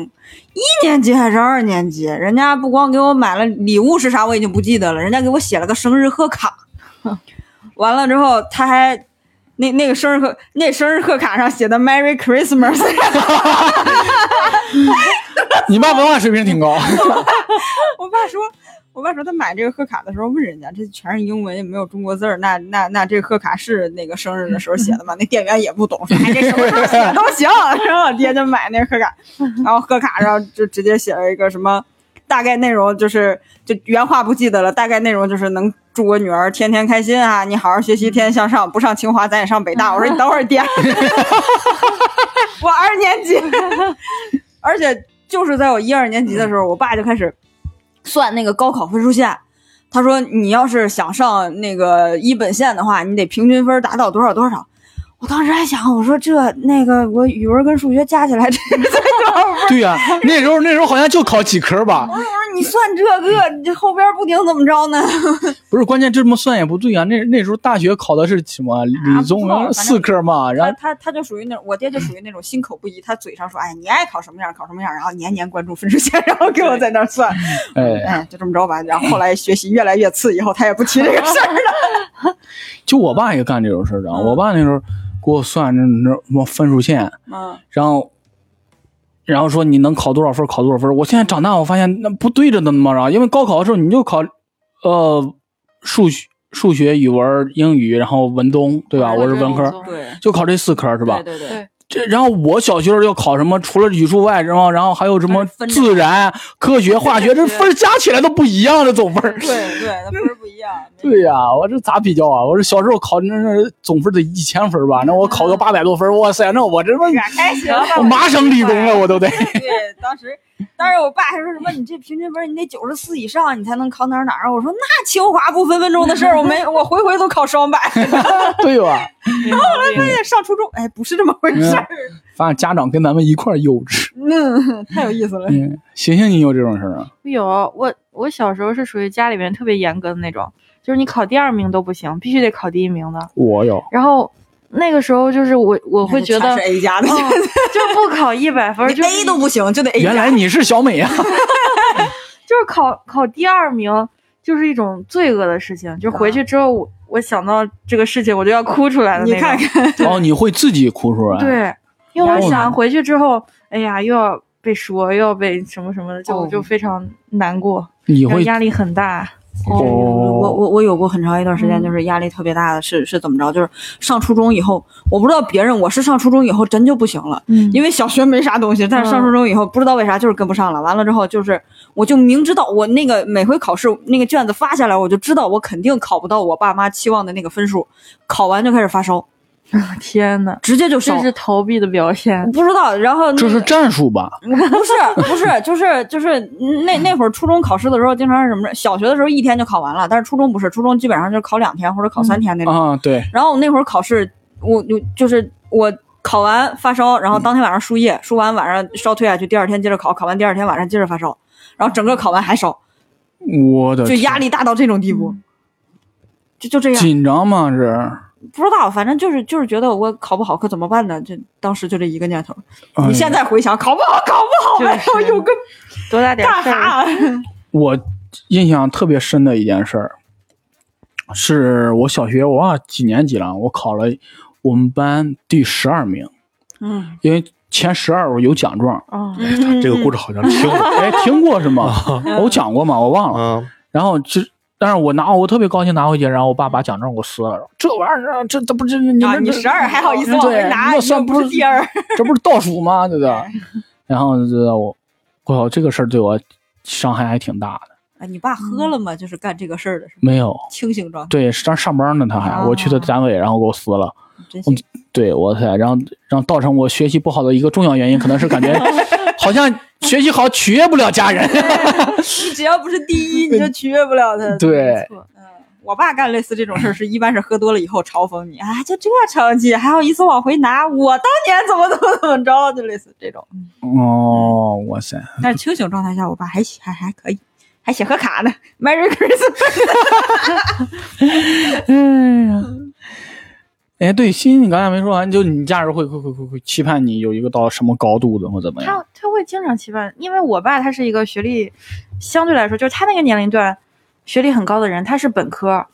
一年级还是二年级，人家不光给我买了礼物是啥我已经不记得了，人家给我写了个生日贺卡。完了之后，他还那那个生日贺那生日贺卡上写的 Merry Christmas，你爸文化水平挺高，我爸说，我爸说他买这个贺卡的时候问人家，这全是英文，也没有中国字儿，那那那这贺卡是那个生日的时候写的吗？那店员也不懂，说哎这什么时候写都行。然后我爹就买那贺卡，然后贺卡上就直接写了一个什么，大概内容就是就原话不记得了，大概内容就是能祝我女儿天天开心啊，你好好学习，天天向上，不上清华咱也上北大。我说你等会儿爹，我二年级，而且就是在我一二年级的时候，我爸就开始算那个高考分数线。他说：“你要是想上那个一本线的话，你得平均分达到多少多少。”我当时还想，我说这那个我语文跟数学加起来 这个才多少分？对呀、那时候那时候好像就考几科吧我，说你算这个，你这后边不顶怎么着呢？不是关键这么算也不对啊。那那时候大学考的是什么理综四科嘛，然后他他他就属于那种，我爹就属于那种心口不一，他嘴上说，哎，你爱考什么样考什么样，然后年年关注分数线，然后给我在那算，哎，哎，就这么着吧。然后后来学习越来越次，以后他也不提这个事儿了。就我爸也干这种事儿的。嗯我爸那时候给我算那那什么分数线，嗯，然后然后说你能考多少分，考多少分。我现在长大，我发现那不对着的嘛，然因为高考的时候你就考呃数学、数学、语文、英语，然后文综，对吧？我我是文科，对，就考这四科是吧？对对对，这然后我小学时候要考什么？除了语数外，然后然后还有什么自然、科学、化学，这分加起来都不一样的总分。对对，那分不一样。对呀、我这咋比较啊？我这小时候考那那总分得一千分吧，那我考个八百多分，哇塞，那我这他妈可开心了。我麻省理工 了，我都得。对，当时，当时我爸还说什么，你这平均分你得九十四以上，你才能考哪儿哪儿。我说那清华不分分钟的事儿，我没 我回回都考双百。对吧？发现上初中，哎，不是这么回事儿。发现家长跟咱们一块儿幼稚。嗯，太有意思了。嗯，星星，你有这种事儿啊？有我我小时候是属于家里面特别严格的那种，就是你考第二名都不行，必须得考第一名的。我有。然后那个时候就是我我会觉得，A 加的，嗯，就不考一百分，就 A 都不行，就得 A 加。原来你是小美啊！就是考考第二名，就是一种罪恶的事情。就回去之后，我我想到这个事情，我就要哭出来的那种。你看看，哦，你会自己哭出来？，对，因为我想回去之后，哎呀，又要被说，又要被什么什么的，就、哦就非常难过，你会压力很大。哦，我我我有过很长一段时间，嗯就是压力特别大的，是是怎么着？就是上初中以后，我不知道别人，我是上初中以后真就不行了。嗯因为小学没啥东西，但是上初中以后不知道为啥就是跟不上了。完了之后就是，我就明知道我那个每回考试那个卷子发下来，我就知道我肯定考不到我爸妈期望的那个分数，考完就开始发烧，天呐，直接就烧这。是逃避的表现。不知道，然后、那个、这是战术吧？不是不是，就是就是那那会儿初中考试的时候，经常是什么？小学的时候一天就考完了，但是初中不是，初中基本上就是考两天或者考三天那种。啊，对，然后我那会儿考试，我就就是我考完发烧，然后当天晚上输液，输完晚上烧退下去，第二天接着考，考完第二天晚上接着发烧，然后整个考完还烧，我的就压力大到这种地步，就就这样，紧张吗？是？不知道，反正就是就是觉得我考不好可怎么办呢？就当时就这一个念头。哎你现在回想，考不好，考不好，就是哎呦，有个多大点事儿？干啥？我印象特别深的一件事儿，是我小学我忘了几年级了，我考了我们班第十二名，嗯，因为前十二我有奖状。哦，这个故事好像听过。哎，听过是吗？我讲过吗？我忘了。嗯，然后就但是我拿我特别高兴拿回去，然后我爸把奖状给我撕了，这玩意儿这这不是你你十二还好意思往回拿，算不是第二。这不是倒数吗？对不对？然后这我，我靠，这个事儿对我伤害还挺大的。啊，你爸喝了吗？就是干这个事儿的？没有，清醒状态，对，上上班呢，他还、啊我去他单位，然后给我撕了。真行。对我才让让造成我学习不好的一个重要原因，可能是感觉 好像学习好取悦不了家人。你只要不是第一，你就取悦不了他。对没错，嗯，我爸干类似这种事儿，是一般是喝多了以后嘲讽你，啊，就这成绩还好意思往回拿，我当年怎么怎么怎么着，就类似这种。哦，哇塞！但是清醒状态下，我爸还还还可以，还写贺卡呢，Merry Christmas。哎呀，哎，对，欣，你刚才没说完，就你家人会会会会会期盼你有一个到什么高度的，或怎么样？他他会经常期盼，因为我爸他是一个学历相对来说，就是他那个年龄段学历很高的人，他是本科，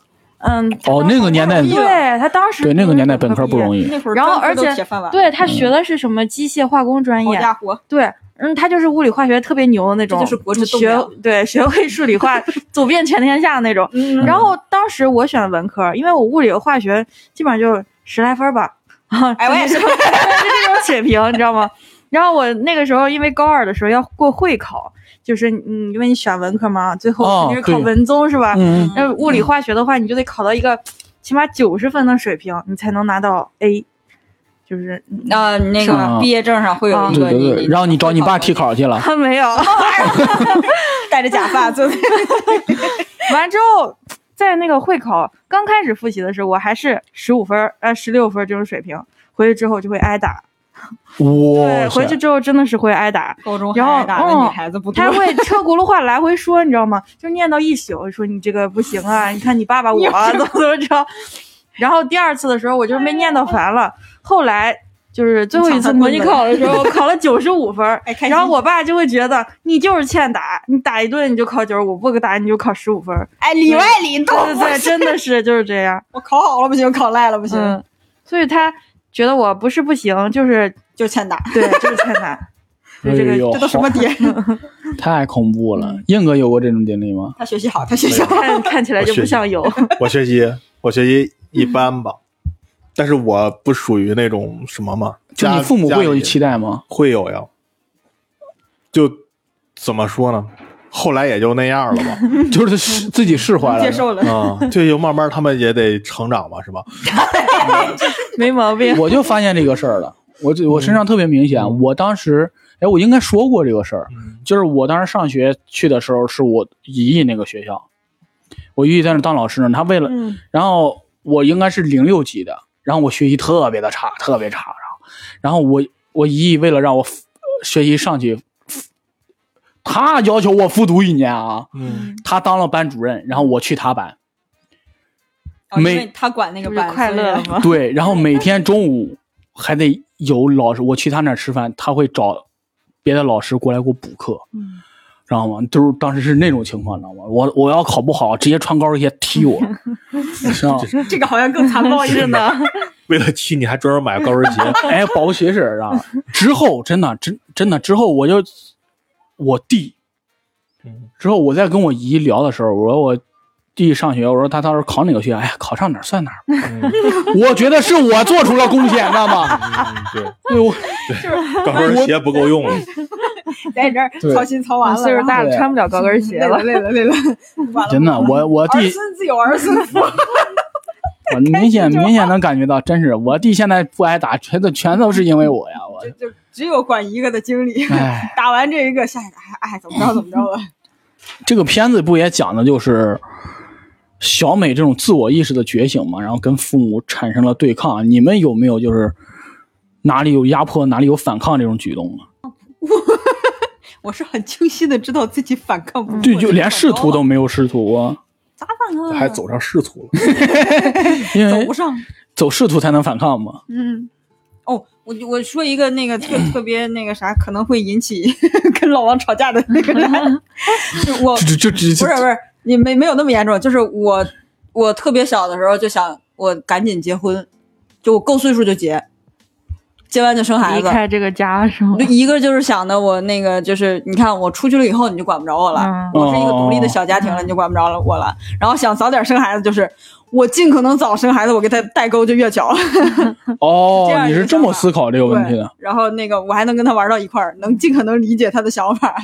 嗯，哦，那个年代，对他当时对那个年代本本科不容易。那会儿然后而且对他学的是什么机械化工专业，好家伙，对，嗯，他就是物理化学特别牛的那种，就是国之学对学会数理化，走遍全天下那种。嗯然后当时我选文科，因为我物理和化学基本上就十来分吧，啊，哎我也是 就这种这种水平，你知道吗？然后我那个时候因为高二的时候要过会考，就是嗯，因为你选文科嘛，最后哦肯定是考文综是吧？嗯，那物理化学的话，你就得考到一个起码九十分的水平，你才能拿到 A，就是嗯啊，你那个毕业证上会有一个对对对，你，然后你找你爸替考去了。他没有。戴着假发坐在，完之后，在那个会考刚开始复习的时候，我还是十五分儿、呃十六分这种水平，回去之后就会挨打。对，哇塞回去！之后真的是会挨打。高中然后还打的嗯女孩子不多他。会车轱辘话来回说，你知道吗？就念叨一宿，说你这个不行啊，你看你爸爸我啊怎么怎么着。然后第二次的时候，我就被念叨烦了。后来就是最后一次模拟考的 时候，考了九十五分哎然后我爸就会觉得你就是欠打，你打一顿你就考九十五，不给打你就考十五分儿。哎，里外里都对对对，真的是就是这样。我考好了不行，考赖了不行，嗯，所以他觉得我不是不行，就是就欠打。对，就是欠打。哎就这个呦，这都什么爹？太恐怖了！硬哥有过这种经历吗？他学习好，他学习好。看看起来就不像有。我学习我学习一般吧，但是我不属于那种什么嘛，就你父母会有期待吗？会有呀，就怎么说呢？后来也就那样了吧。就是自己释怀了，接受了，啊，对，就慢慢他们也得成长嘛，是吧？没毛病。我就发现这个事儿了，我就我身上特别明显。嗯我当时，哎，我应该说过这个事儿，嗯就是我当时上学去的时候，是我姨姨那个学校，我姨姨在那当老师呢。她为了，嗯然后我应该是零六级的，然后我学习特别的差，特别差，然后，然后我我姨姨为了让我复学习上去，她要求我复读一年啊，嗯，她当了班主任，然后我去她班。哦因没为他管那个班，快乐了吗？对，然后每天中午还得有老师，我去他那儿吃饭，他会找别的老师过来给我补课，嗯知道吗？就是当时是那种情况，知道吗？我我要考不好，直接穿高跟鞋踢我，知道吗？这个好像更残暴一点。是呢。为了踢你还专门买高跟鞋，哎，保护鞋是，知道吗？之后真的真真的之后我就我弟嗯之后我在跟我姨聊的时候，我说我弟上学，我说他到时候考哪个学校，哎呀，考上哪儿算哪儿。嗯 我觉得是我做出了贡献，知道吗？嗯，对，对我高跟鞋不够用了，在这儿操心操完了，岁数大了穿不了高跟鞋了。累了 累了真的，我我儿弟孙子有儿孙福。我 明显明显能感觉到，真是我弟现在不挨打，全都全都是因为我呀！我就就只有管一个的经历，哎，打完这一个，下一个哎哎怎么着怎么着了。这个片子不也讲的就是小美这种自我意识的觉醒嘛，然后跟父母产生了对抗。你们有没有就是哪里有压迫，哪里有反抗这种举动啊？我是很清晰的知道自己反抗不过，对，就连试图都没有试图啊，咋反抗啊？还走上仕途了。因为走不上。走仕途才能反抗嘛。嗯，哦，我我说一个那个特 特别那个啥，可能会引起 跟老王吵架的那个人。就我这这这这不是不是，你没没有那么严重，就是我我特别小的时候就想我赶紧结婚，就我够岁数就结，结完就生孩子。离开这个家是吗？一个就是想的我那个就是你看我出去了以后你就管不着我了，嗯我是一个独立的小家庭了，你就管不着了我了。然后想早点生孩子，就是我尽可能早生孩子，我给他代沟就越小。哦 你是这么思考这个问题的？，然后那个我还能跟他玩到一块儿，能尽可能理解他的想法，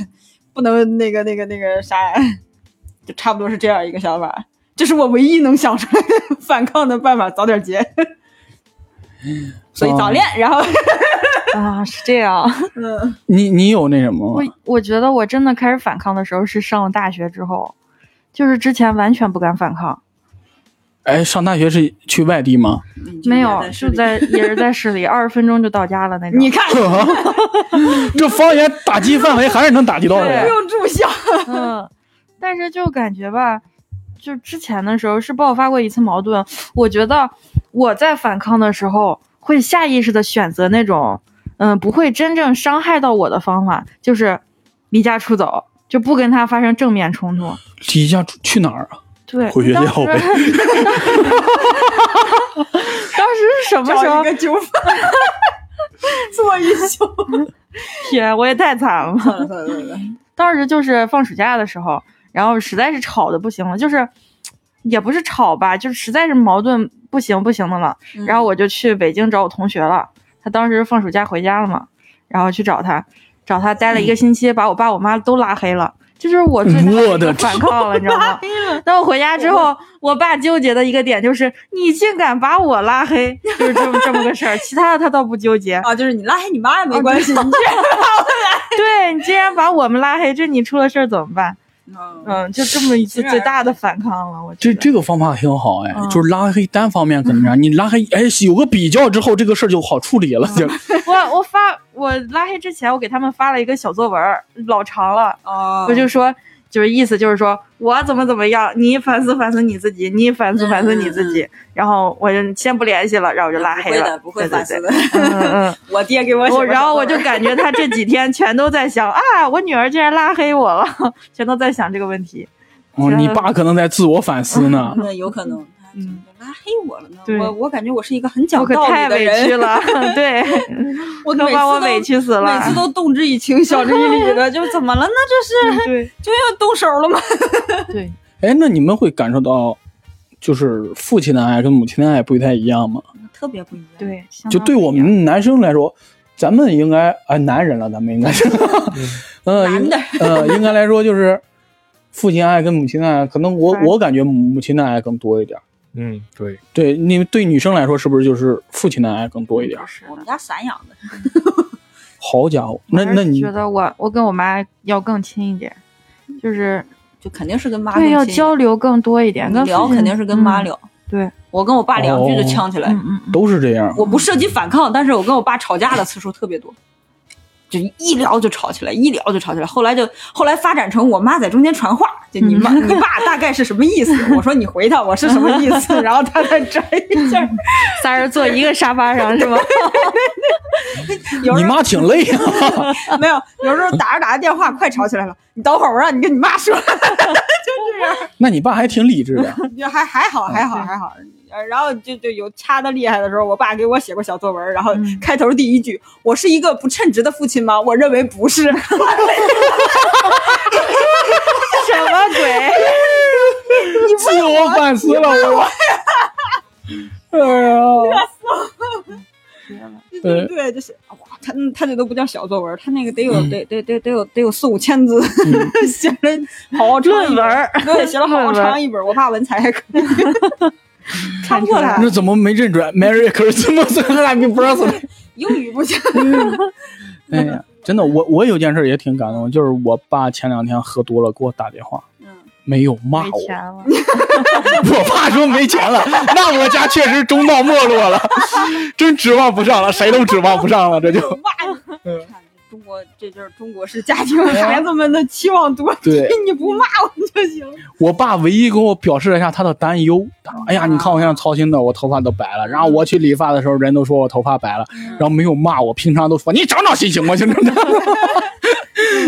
不能那个那个那个啥，就差不多是这样一个想法。这是我唯一能想出来的反抗的办法，早点结。所以早恋，然后 啊，是这样。嗯，你你有那什么我吗？我觉得我真的开始反抗的时候是上了大学之后，就是之前完全不敢反抗，哎，上大学是去外地吗？没有，就在也是在市里，二十分钟就到家了那种。你看这方言打击范围还是能打击到的不。用住校，嗯，但是就感觉吧，就之前的时候是爆发过一次矛盾。我觉得我在反抗的时候，会下意识的选择那种，嗯，不会真正伤害到我的方法，就是离家出走，就不跟他发生正面冲突。离家出去哪儿啊？对，回学校呗 当时是什么时候找一？个纠纷，做一宿。天，我也太 惨了，当时就是放暑假的时候，然后实在是吵的不行了，就是也不是吵吧，就是实在是矛盾不行不行的了。嗯然后我就去北京找我同学了，他当时放暑假回家了嘛，然后去找他，找他待了一个星期，把我爸我妈都拉黑了。这就是我最大我的反抗了，你知道吗？那我回家之后，我爸纠结的一个点就是你竟敢把我拉黑，就是这么这么个事儿。其他的他倒不纠结。啊，就是你拉黑你妈也没关系，你居然把我拉黑对你竟然把我们拉黑，这你出了事儿怎么办？嗯嗯，就这么一次最大的反抗了，我觉这得。这个方法挺好哎，嗯就是拉黑单方面怎么样你拉黑，哎，有个比较之后，这个事儿就好处理了。就 我我发我拉黑之前，我给他们发了一个小作文，老长了，哦我就说。就是意思就是说我怎么怎么样，你反思反思你自己，你反思反思你自己，然后我就先不联系了，然后我就拉黑了，不会的，不会对反思的。对对嗯 我爹给我然后我就感觉他这几天全都在想 啊，我女儿竟然拉黑我了，全都在想这个问题。哦，你爸可能在自我反思呢。那有可能，他怎么就拉黑我了呢？对我我感觉我是一个很我可讲道太委理的人，屈了，对，我都把我委屈死了。每次都动之以情，晓之以理的，就怎么了呢？这是对就要动手了吗？对，哎，那你们会感受到，就是父亲的爱跟母亲的爱不太一样吗？特别不一样。对，就对我们男生来说，咱们应该哎，男人了，咱们应该是，呃，应男的呃，应该来说就是父亲爱跟母亲的爱，可能我我感觉母亲的爱更多一点。嗯，对，对，你们对女生来说，是不是就是父亲的爱更多一点？是我们家散养的，好家伙，那那你觉得我我跟我妈要更亲一点，就是就肯定是跟妈对要交流更多一点，跟聊肯定是跟妈嗯聊。对，我跟我爸两句就哦。呛起来，都是这样。我不涉及反抗，但是我跟我爸吵架的次数特别多，就一聊就吵起来，一聊就吵起来。后来就后来发展成我妈在中间传话，就你妈、你爸大概是什么意思？我说你回他，我是什么意思？然后他再转一下。仨人坐一个沙发上是吗？有时候你妈挺累啊，没有，有时候打着打着电话，快吵起来了。你等会儿，我让你跟你妈说，就这样那你爸还挺理智的。就还还好，还好，还好。呃然后就就有掐的厉害的时候，我爸给我写过小作文，然后嗯开头第一句：“我是一个不称职的父亲吗？”我认为不是。什么鬼？自我反思了，我。哎呀，对对，就是哇，他他这都不叫小作文，他那个得有得得得得有得有四五千字，写了好长一论文儿对，写了好长一本。我爸文采还可以，看不过他那，怎么没认准？Merry Christmas Happy Birthday。英语不行。哎呀，真的，我我有件事也挺感动，就是我爸前两天喝多了给我打电话，嗯，没有骂我，我爸说没钱了，那我家确实中道没落了，真指望不上了，谁都指望不上了，这就。骂你，嗯。看中国这就是中国式家庭，孩子们的期望多低 对，你不骂我就行。我爸唯一跟我表示了一下他的担忧，他说：“哎呀，你看我现在操心的，我头发都白了。”然后我去理发的时候，人都说我头发白了，然后没有骂我，平常都说你长长心行吗？行不行？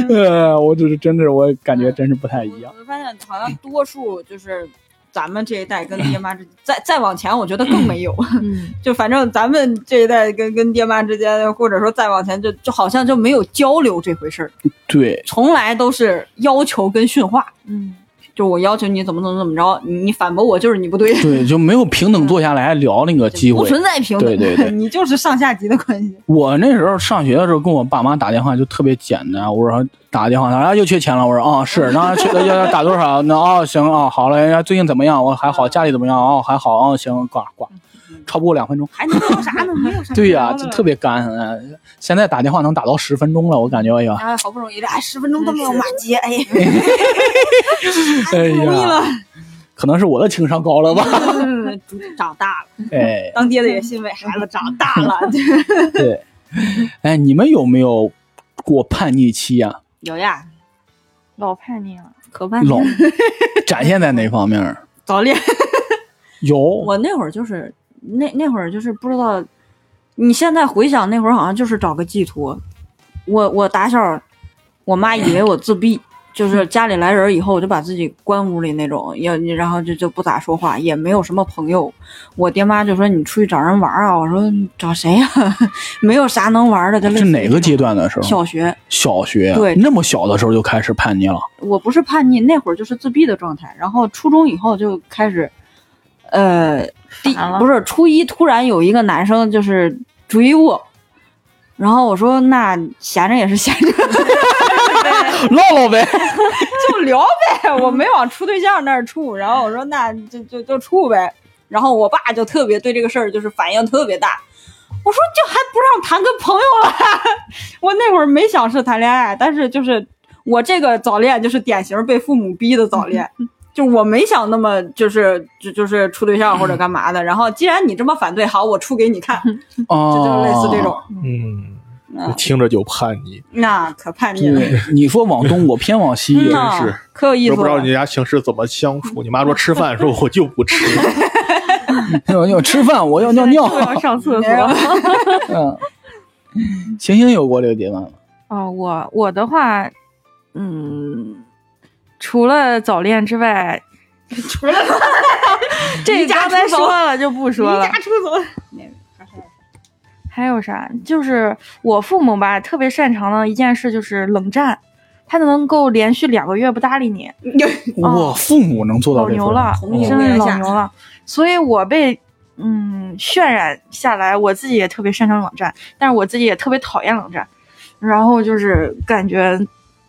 呃，我就是真的，我感觉真是不太一样。我发现好像多数就是咱们这一代跟爹妈之再再往前，我觉得更没有。嗯，就反正咱们这一代跟跟爹妈之间，或者说再往前，就就好像就没有交流这回事儿，对，从来都是要求跟训话。嗯，就我要求你怎么怎么怎么着，你你反驳我就是你不对，对，就没有平等坐下来聊那个机会。不存在平等，对对对 你就是上下级的关系。我那时候上学的时候，跟我爸妈打电话就特别简单，我说打个电话，他说啊又缺钱了，我说啊是，那缺要要打多少？那哦行啊好了，人家最近怎么样？我还好，家里怎么样？哦还好啊行挂挂，超不过两分钟。还能聊啥呢？没有啥。对呀、就特。别干。嗯现在打电话能打到十分钟了，我感觉哎呀，哎，好不容易的，哎，十分钟都没有骂街，哎，哎不容易了呀，，可能是我的情商高了吧？嗯 长大了，哎，当爹的也欣慰，孩子长大了。对，哎，你们有没有过叛逆期呀、有呀，老叛逆了。可叛逆老展现在哪方面？早恋。有，我那会儿就是那那会儿就是不知道，你现在回想那会儿好像就是找个寄托。我我打小，我妈以为我自闭，就是家里来人以后，我就把自己关屋里那种，也然后就就不咋说话，也没有什么朋友。我爹妈就说你出去找人玩啊，我说找谁呀、没有啥能玩的，就类似于是哪个阶？段的时候？小学，小学，对那么小的时候就开始叛逆了。我不是叛逆，那会儿就是自闭的状态，然后初中以后就开始，呃，第不是初一突然有一个男生就是追我，然后我说那闲着也是闲着，唠唠呗。就聊呗，我没往处对象那儿处，然后我说那就就就处呗，然后我爸就特别对这个事儿就是反应特别大。我说这还不让谈个朋友了？我那会儿没想是谈恋爱，但是就是我这个早恋就是典型被父母逼的早恋，就我没想那么就是就就是处对象或者干嘛的。然后既然你这么反对，好，我处给你看，就哦，就类似这种。嗯，嗯，听着就叛逆，那可叛逆了，对，你说往东，我偏往西。真是 可有意思了都不知道你。家平时怎么相处。你妈说吃饭的时候我就不吃，要要吃饭，我要尿尿。就要上厕所。嗯，星星有过这个阶段吗？哦，我我的话，嗯，除了早恋之外，除了 这离家个刚才出走说了就不说了离家。出走，那个还有啥？就是我父母吧，特别擅长的一件事就是冷战，他能够连续两个月不搭理你，我父母能做到老牛了，同意真的老牛了。所以我被嗯渲染下来，我自己也特别擅长冷战，但是我自己也特别讨厌冷战。然后就是感觉，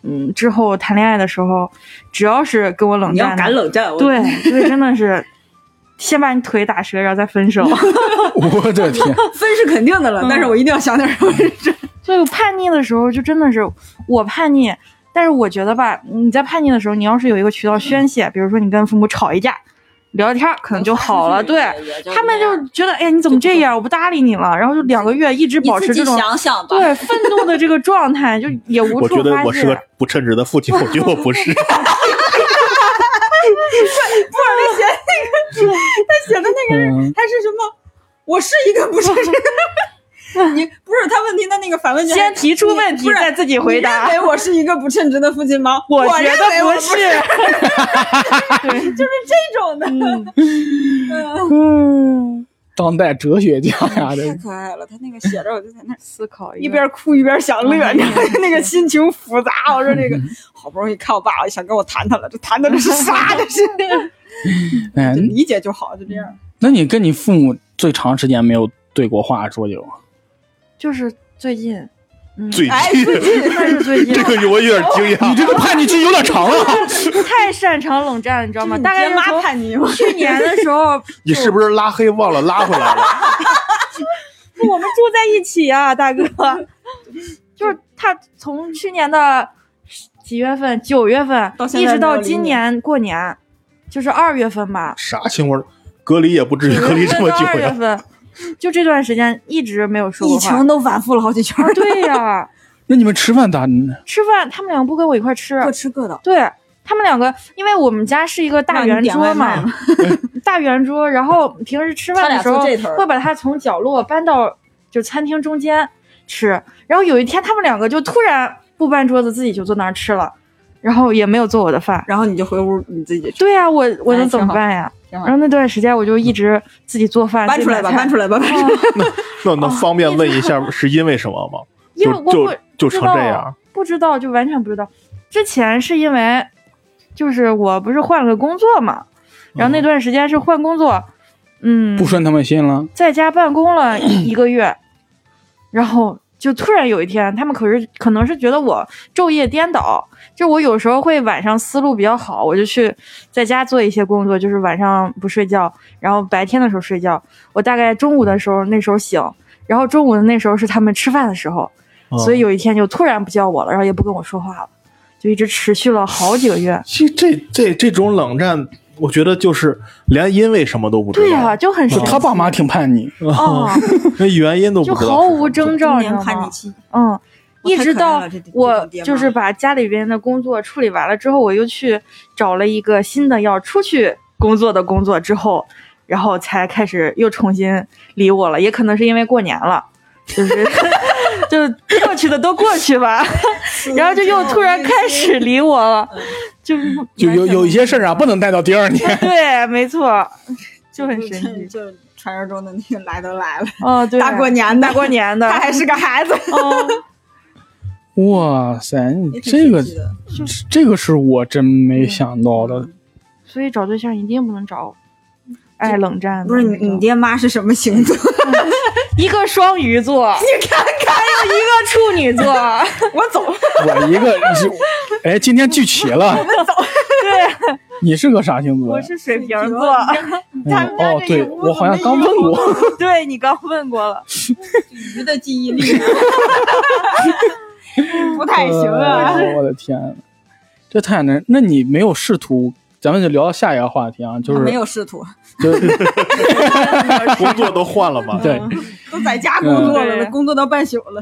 嗯，之后谈恋爱的时候，只要是跟我冷你要战的，敢冷战，我对对，真的是先把你腿打折，然后再分手。我的天，分是肯定的了，但是我一定要想点什么。所以我叛逆的时候，就真的是我叛逆，但是我觉得吧，你在叛逆的时候，你要是有一个渠道宣泄，比如说你跟父母吵一架，聊聊天可能就好了。对他们就觉得，哎呀，你怎么这样？我不搭理你了，然后就两个月一直保持这种想想吧，对愤怒的这个状态，就也无我处发觉得我是个泄。不称职的父亲，我觉得我不是。他写的那个人嗯，他是什么？我是一个不是这个，你不是他问题的那个反问句，先提出问题，不是再自己回答你。认为我是一个不称职的父亲吗？我觉得不是，对，就是这种的。嗯，当代哲学家呀，太可爱了，他那个写着我就在那儿思考一边哭一边想乐，嗯你知道那个心情复杂。我说这个 好不容易看我爸，我想跟我谈谈了，这谈的这是啥？这是 哎，理解就好，就这样。那你跟你父母最长时间没有对过话多久？就是最近，嗯，最哎，近 最近最近这个我有点惊讶，你这个叛逆期有点长了。太擅长冷战，你知道吗？大概爹妈是从叛逆吗？去年的时候，你是不是拉黑忘了拉回来了？我们住在一起啊，大哥。就是他从去年的几月份，九月份一直到今年过年，就是二月份吧，啥情况？隔离也不至于隔离这么久二月呀。份，就这段时间一直没有说话情。都反复了好几圈啊，对呀、那你们吃饭咋？吃饭他们两个不跟我一块吃，各吃各的。对他们两个，因为我们家是一个大圆桌让嘛你点外，大圆桌，然后平时吃饭的时候他俩坐这头儿会把它从角落搬到就餐厅中间吃，然后有一天他们两个就突然不搬桌子，自己就坐那儿吃了。然后也没有做我的饭。然后你就回屋你自己吃，对呀、我我哎能怎么办呀？然后那段时间我就一直自己做饭，搬出来吧，搬出来。来吧，搬出来。那能方便问一下是因为什么吗？因为我就就就成这样，不知道就完全不知道。之前是因为，就是我不是换了个工作嘛，然后那段时间是换工作，嗯，不顺他们心了。在家办公了一个月，然后就突然有一天，他们可是可能是觉得我昼夜颠倒，就我有时候会晚上思路比较好，我就去在家做一些工作，就是晚上不睡觉，然后白天的时候睡觉。我大概中午的时候那时候醒，然后中午的那时候是他们吃饭的时候，嗯所以有一天就突然不叫我了，然后也不跟我说话了，就一直持续了好几个月。其实这这这种冷战，我觉得就是连因为什么都不知道。对呀、就很。他爸妈挺叛逆，啊，那原因都不就知道，就毫无征兆，中年你知道吗叛逆期，嗯，一直到我就是把家里边的工作处理完了之后，我又去找了一个新的要出去工作的工作之后，然后才开始又重新理我了。也可能是因为过年了，就是 就过去的都过去吧，然后就又突然开始理我了，就就有有一些事儿啊，不能带到第二年。对，没错，就很神奇。就传说中的那个来都来了，哦，对，大过年的大过年的，他还是个孩子，哦，哇塞，你这个这个是我真没想到的。所以找对象一定不能找爱冷战的不是你你爹妈是什么星座？一个双鱼座，你看看，还有一个处女座，我走，我一个是，哎，今天聚齐了。我们走对，你是个啥星座我？是水瓶座，哦，对我好像刚问过。对你刚问过了，鱼的记忆力不太行啊。哎呦我的天，这太难。那你没有试图？咱们就聊到下一个话题啊，就是没有仕途，就 是工作都换了嘛。对，都在家工作了，嗯工作到半宿了。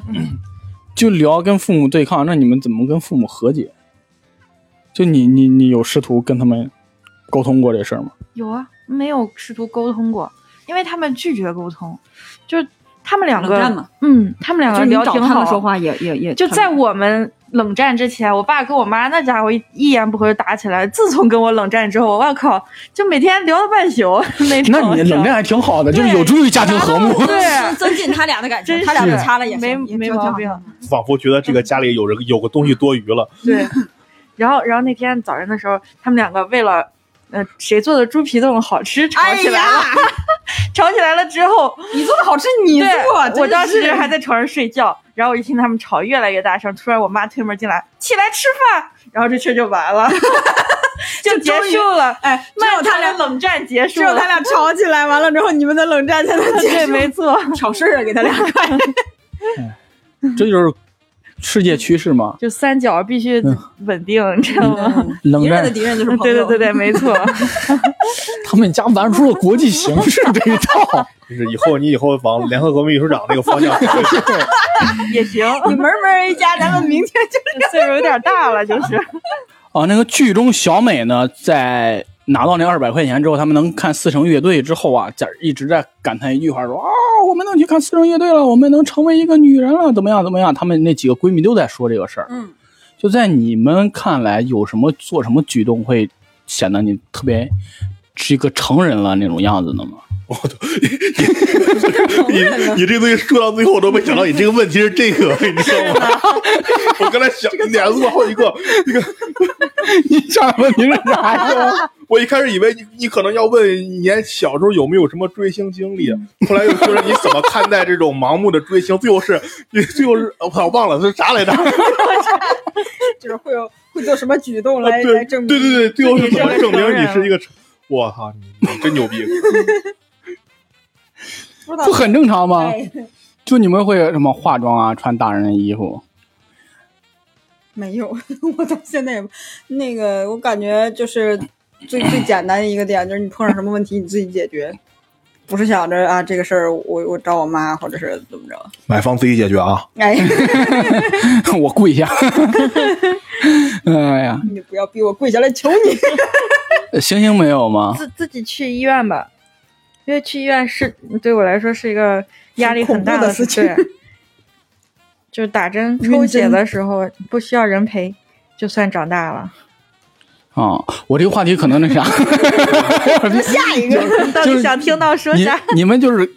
就聊跟父母对抗，那你们怎么跟父母和解？就你你你有试图跟他们沟通过这事儿吗？有啊，没有试图沟通过，因为他们拒绝沟通，就是他们两个嗯，他们两个聊挺好，他们说话也也也就在我们冷战之前，我爸跟我妈那家伙一一言不合就打起来。自从跟我冷战之后，我靠，就每天聊了半宿 那种。那你冷战还挺好的，就是有助于家庭和睦。对，增进他俩的感情，真他俩是不掐了也没也没毛病。仿佛觉得这个家里有人有个东西多余了。对，然后然后那天早上的时候，他们两个为了呃谁做的猪皮冻好吃吵哎起来了。呀，吵起来了之后，你做的好吃，你做，我当时还在床上睡觉，然后我一听他们吵越来越大声，突然我妈推门进来，起来吃饭，然后这事就完了，就结束了。哎，只有他俩冷战结束了，只有他俩吵起来，完了之后你们的冷战才能结 对，束。没错，挑事儿啊，给他俩看。这就是世界趋势嘛。就三角必须稳定，你知道吗？冷战敌人的，敌人就是朋友。对对对对，没错。他们家玩出了国际形势这一套。就是以后你以后往联合国秘书长那个方向走，也行，你门门一家，咱们明天就岁数有点大了，就是。啊，那个剧中小美呢，在拿到那二百块钱之后，他们能看四城乐队之后啊，在一直在感叹一句话说啊，我们能去看四城乐队了，我们能成为一个女人了，怎么样怎么样？他们那几个闺蜜都在说这个事儿。嗯，就在你们看来，有什么做什么举动会显得你特别是一个成人了那种样子的吗？你你你 这东西说到最后，我都没想到你这个问题是这个，你知道吗？我刚才想脸子过好几个，那个你想问题是啥呀？我一开始以为你你可能要问你小时候有没有什么追星经历，后来又说是你怎么看待这种盲目的追星，最后是你最后是我操忘了是啥来着？就是会有会做什么举动来来证明。对对对，最后是怎么证明你是一个？我操，你你真牛逼！不很正常吗？哎就你们会什么化妆啊，穿大人的衣服？没有，我到现在也那个，我感觉就是最最简单的一个点，就是你碰上什么问题你自己解决，不是想着啊这个事儿我我找我妈或者是怎么着。买房自己解决啊！哎，我跪下。哎呀，你不要逼我跪下来求你。星星没有吗？自自己去医院吧，因为去医院是对我来说是一个压力很大很的事情，就是打针 抽血的时候不需要人陪，就算长大了。啊，我这个话题可能那啥，下一个，到底想听到说你啥？你们就是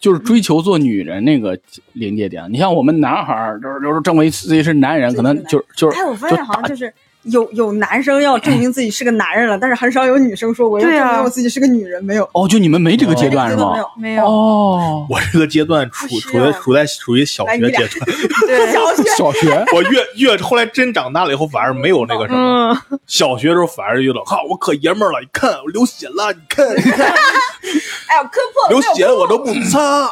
就是追求做女人那个临界点。你像我们男孩儿，就是就是认为自己是男人，可能就就是哎，我发现好像就是有有男生要证明自己是个男人了，但是很少有女生说我要证明我自己是个女人，没有。哦，就你们没这个阶段是吗没？有，没有，哦，我这个阶段处处在处在属于小学阶段，对，小学。小学。我越越后来真长大了以后，反而没有那个什么。嗯，小学的时候反而觉得，哈，我可爷们儿了，你看我流血了，你看你看。哎呀，磕破流血了我都不擦。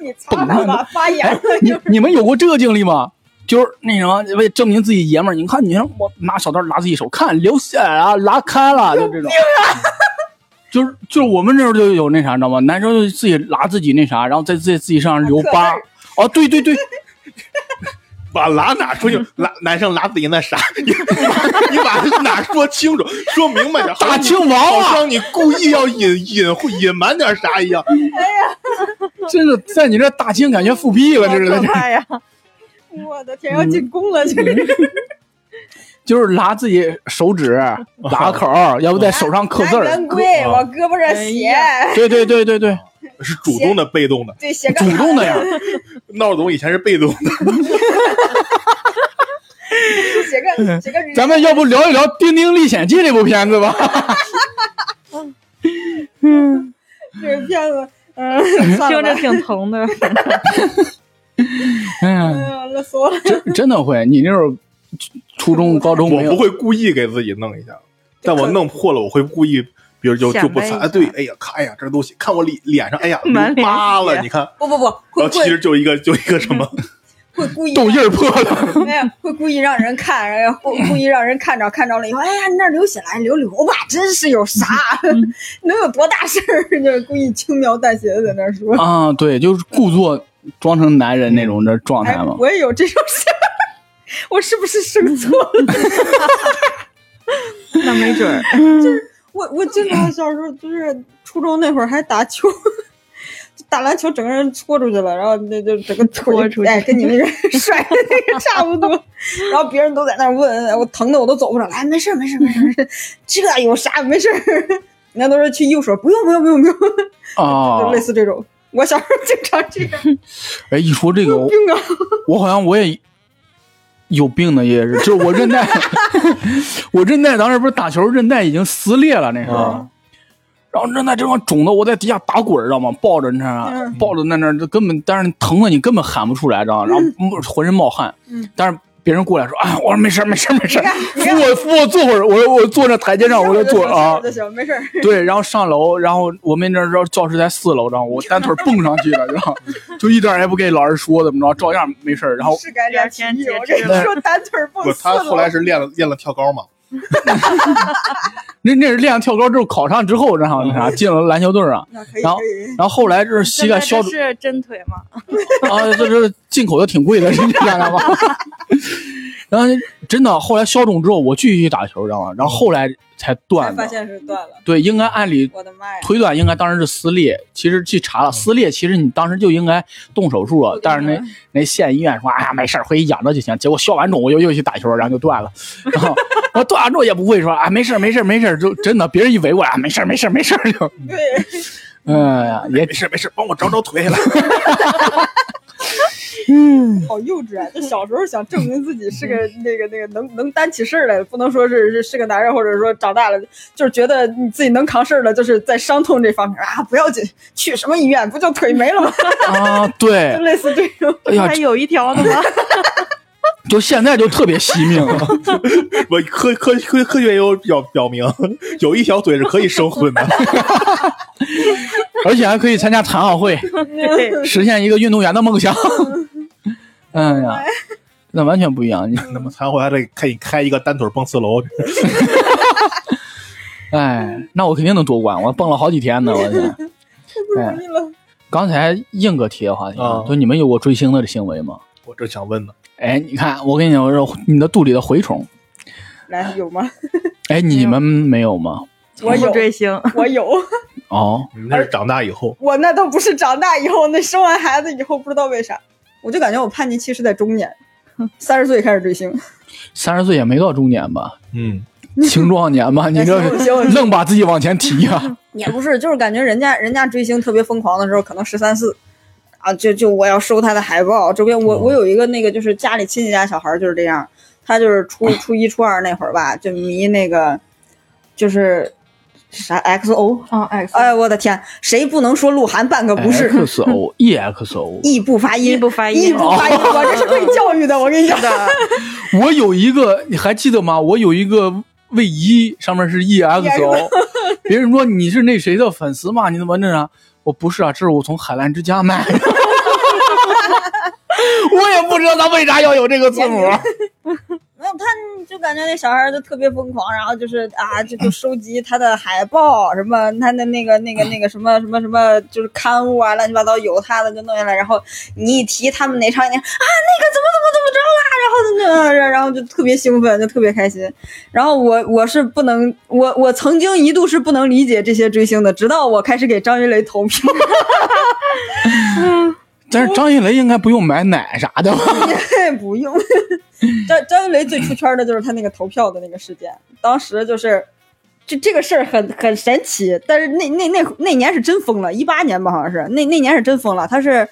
你擦他吧，发炎了你就是。你们有过这个经历吗？就是那什么，为证明自己爷们儿，你看，你看我拿小刀拉自己手，看流血啊，拉开了，就这种。就是就是我们那时候就有那啥，你知道吗？男生就自己拉自己那啥，然后在自己自己身上留疤。哦，对对对，把拉哪出去？拉男生拉自己那啥？你 你把哪说清楚，说明白点。大清王啊好像你故意要隐隐隐瞒点啥一样。哎呀真是在你这大清感觉复辟了，这是哎呀！我的天，要进宫了，这是。就是拉自己手指 拉口，要不在手上刻字儿。男人贵，啊我胳膊上写，对对对对对，是主动的，被动的。对，写个主动的呀。闹总以前是被动的，写个写个。咱们要不聊一聊《丁丁历险记》这部片子吧？嗯这个片子，嗯，听着挺疼的。嗯，嗯，勒索了。真真的会，你那时候初中、高中我不会故意给自己弄一下，但我弄破了，我会故意，比如就就不擦。对，哎呀，看，哎呀，这东西，看我脸脸上，哎呀，满脸留疤了，你看。不不不，然后其实就一个就一个什么，会故意痘印破了。没有，会故意让人看，然后故故意让人看着，看着了以后，哎呀，你那儿流血了，流流吧，真是有啥，能有多大事儿？就是故意轻描淡写的在那儿说。啊，对，就是故作装成男人那种的状态哎，。我也有这种事儿，我是不是生错了？那没准儿，我我经常小时候就是初中那会儿还打球，打篮球整个人搓出去了，然后那就整个腿搓出去哎，跟你那个甩的那个差不多。然后别人都在那儿问我，疼的我都走不了。哎，没事没事没事没事，这有啥没事儿？人家都是去右手，不用不用不用不用，啊 就，类似这种。我小时候经常这样，哎，一说这个，我病啊！我好像我也有病的，也是，就是我韧带，我韧带当时不是打球韧带已经撕裂了那时候，啊然后韧带正好肿的我在底下打滚，知道吗？抱着你知道抱着在那儿，根本但是疼的你根本喊不出来，知道吗？然后嗯浑身冒汗，嗯但是。别人过来说：“啊，我说没事儿没事儿没事儿，扶我扶我坐会儿，我我坐那台阶上，我就坐啊。就行，没事儿。对，然后上楼，然后我们那时候教室在四楼，然后我 单腿蹦上去了，然后就一点也不给老师说怎么着，照样没事儿。然后是该练体育，我天截肢跟你说，单腿蹦不，他后来是练了练了跳高嘛，那那是练跳高之后考上之后，然后那啥进了篮球队啊。然后。然后后来就是膝盖消是真腿吗？啊，这这进口的挺贵的，你知道吗？然后真的后来消肿之后，我继续去打球，知道吗？然后后来才才断的。发现是断了，对，应该按理我的妈呀！推断应该当时是撕裂，其实去查了撕裂，其实你当时就应该动手术了，但是那那县医院说，哎呀没事儿，回去养着就行。结果消完肿，我又又去打球，然后就断了。然后然后断完之后也不会说，啊没事儿没事儿没事儿，就真的别人一围过来，啊没事儿没事儿没事儿就，对，哎 呀也没事没事，帮我找找腿来。好幼稚啊！就小时候想证明自己是个那个那个能能担起事儿来，不能说是是是个男人，或者说长大了就是觉得你自己能扛事儿了，就是在伤痛这方面啊不要紧，去什么医院不就腿没了吗？啊就对，类似这种。哎呀还，有一条呢吗？就现在就特别惜命。我科科科科学有表表明，有一条腿是可以生存的。而且还可以参加残奥会，实现一个运动员的梦想。哎呀，那完全不一样。你 那么残回还得可以开一个单腿蹦四楼，哎，那我肯定能夺冠，我蹦了好几天呢。我天，不容易了，刚才硬哥提的话题，啊就你们有过追星的行为吗？我正想问呢。哎，你看，我跟你讲，我说你的肚里的蛔虫，来有吗？哎，你们没有吗？我有追星，我有，哦，那是长大以后，我那都不是长大以后，那生完孩子以后不知道为啥，我就感觉我叛逆期是在中年。三十岁开始追星，三十岁也没到中年吧，嗯，青壮年吧？你这愣把自己往前提呀、也不是，就是感觉人家人家追星特别疯狂的时候，可能十三四。啊，就就我要收他的海报，周边我我有一个那个就是家里亲戚家小孩就是这样，他就是初初一初二那会儿吧，就迷那个就是啥 XO，啊，X，哎我的天，谁不能说鹿晗半个不是？？XO EXO E 不发音，，E 不发音，E 不发音，我这是被教育的，我跟你讲。我有一个，你还记得吗？我有一个卫衣，上面是 EXO。别人说你是那谁的粉丝吗？你怎么那啥？我不是啊，这是我从海澜之家买的。我也不知道他为啥要有这个字母。他就感觉那小孩就特别疯狂，然后就是啊，就就收集他的海报，什么他的那个那个那个什么什么什么，就是刊物啊，乱七八糟有他的就弄下来，然后你一提他们哪场演啊，那个怎么怎么怎么着啦，然后就然后就特别兴奋，就特别开心。然后我我是不能，我我曾经一度是不能理解这些追星的，直到我开始给张云雷投票。但是张云雷应该不用买奶啥的吧？不用。张张云雷最出圈的就是他那个投票的那个事件，当时就是，这这个事儿很很神奇，但是那那那那年是真疯了，一八年吧好像是，那那年是真疯了，他是。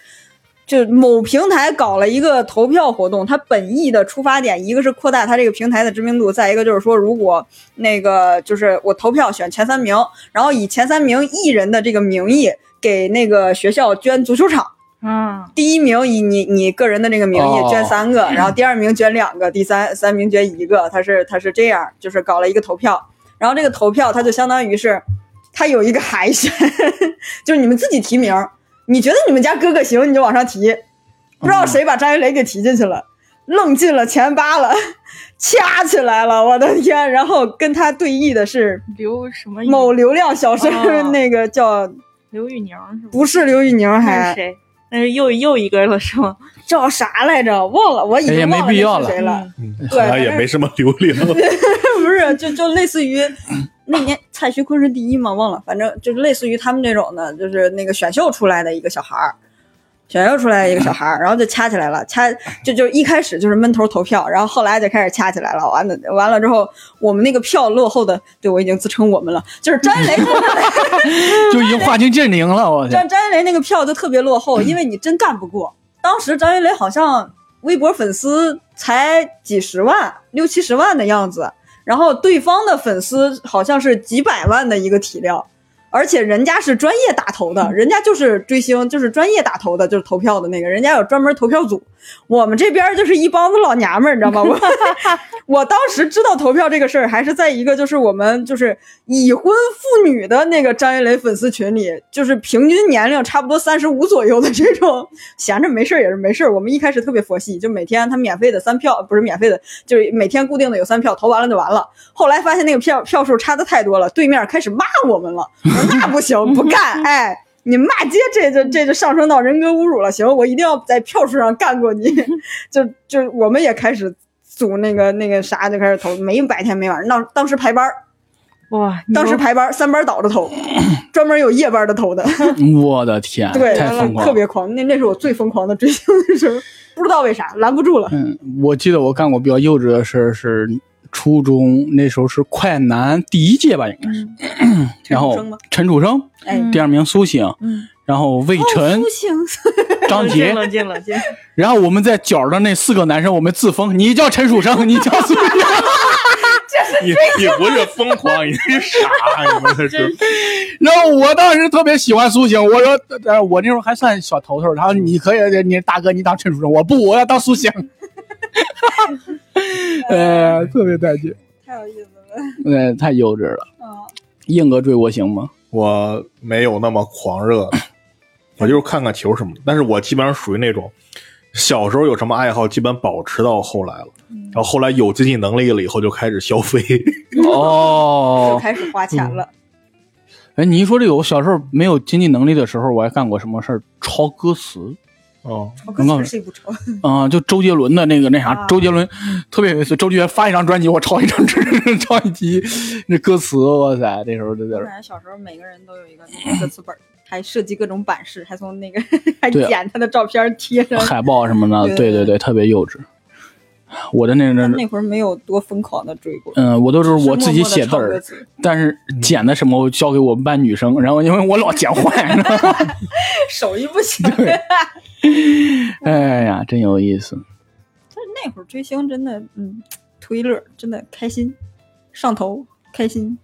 就某平台搞了一个投票活动，他本意的出发点，一个是扩大他这个平台的知名度，再一个就是说，如果那个就是我投票选前三名，然后以前三名艺人的这个名义给那个学校捐足球场，嗯，第一名以你你个人的这个名义哦捐三个，然后第二名捐两个，第三三名捐一个，他是他是这样，就是搞了一个投票，然后这个投票他就相当于是，他有一个海选，就是你们自己提名，你觉得你们家哥哥行，你就往上提，不知道谁把张云雷给提进去了，愣进了前八了，掐起来了，我的天！然后跟他对弈的是刘什么某流量小生，哦那个叫刘宇宁是吧？不是刘宇宁还是谁？那是又又一个了是吗？叫啥来着？忘了，我已经忘了没必要了那是谁了。嗯对好像也没什么流量。不是，就就类似于那年蔡徐坤是第一吗？忘了，反正就是类似于他们这种的，就是那个选秀出来的一个小孩儿，选秀出来一个小孩儿，然后就掐起来了，掐就就一开始就是闷头投票，然后后来就开始掐起来了，完了完了之后，我们那个票落后的，对我已经自称我们了，就是张云雷 就已经划清阵营了，我天！张张云雷那个票就特别落后，因为你真干不过。当时张云雷好像微博粉丝才几十万，六七十万的样子，然后对方的粉丝好像是几百万的一个体量，而且人家是专业打头的，人家就是追星，就是专业打头的，就是投票的那个，人家有专门投票组。我们这边就是一帮子老娘们儿，你知道吗？我 我当时知道投票这个事儿，还是在一个就是我们就是已婚妇女的那个张云雷粉丝群里，就是平均年龄差不多三十五左右的这种，闲着没事儿也是没事儿。我们一开始特别佛系，就每天他免费的三票，不是免费的，就是每天固定的有三票，投完了就完了。后来发现那个票票数差的太多了，对面开始骂我们了，那不行，不干，哎。你骂街，这就这就上升到人格侮辱了。行，我一定要在票数上干过你。就就我们也开始组那个那个啥，就开始投，没白天没晚上。当当时排班儿，哇，当时排班儿三班倒着投，专门有夜班的投的。我的天，对，太疯狂，特别狂。那那是我最疯狂的追星的时候，不知道为啥拦不住了。嗯，我记得我干过比较幼稚的事儿是初中那时候是快男第一届吧，应该是。然后陈楚生第二名苏醒，嗯，然后魏晨、苏醒，张 杰，冷静冷静，然后我们在角的那四个男生，我们自封，你叫陈楚生，你叫苏醒。你你不是疯狂，你是傻，你们这是。然后我当时特别喜欢苏醒，我说，呃，我那时候还算小头头，他说你可以，你大哥你当陈楚生，我不，我要当苏醒。呃，特别带劲，太有意思了。呃，太幼稚了。嗯，硬哥追过行吗？我没有那么狂热，我就是看看球什么的。但是我基本上属于那种小时候有什么爱好，基本保持到后来了。然后后来有经济能力了以后，就开始消费。哦就哦，开始花钱了。哎，你一说这个，我小时候没有经济能力的时候，我还干过什么事儿？抄歌词。哦，我歌词谁不抄？啊、就周杰伦的那个那啥，啊周杰伦特别有意思。周杰伦发一张专辑，我抄一张，抄一集那歌词，哇塞，那时候就在我这儿。感觉小时候每个人都有一个那个歌词本儿，还设计各种版式，还从那个 还剪他的照片贴上。海报什么的，对对对，特别幼稚。我的那那那会儿没有多疯狂的追过，嗯，我都是我自己写字儿，但是剪的什么我交给我们班女生，然后因为我老剪坏，手艺不行。哎呀，真有意思。但那会儿追星真的，嗯，图一乐，真的开心，上头开心。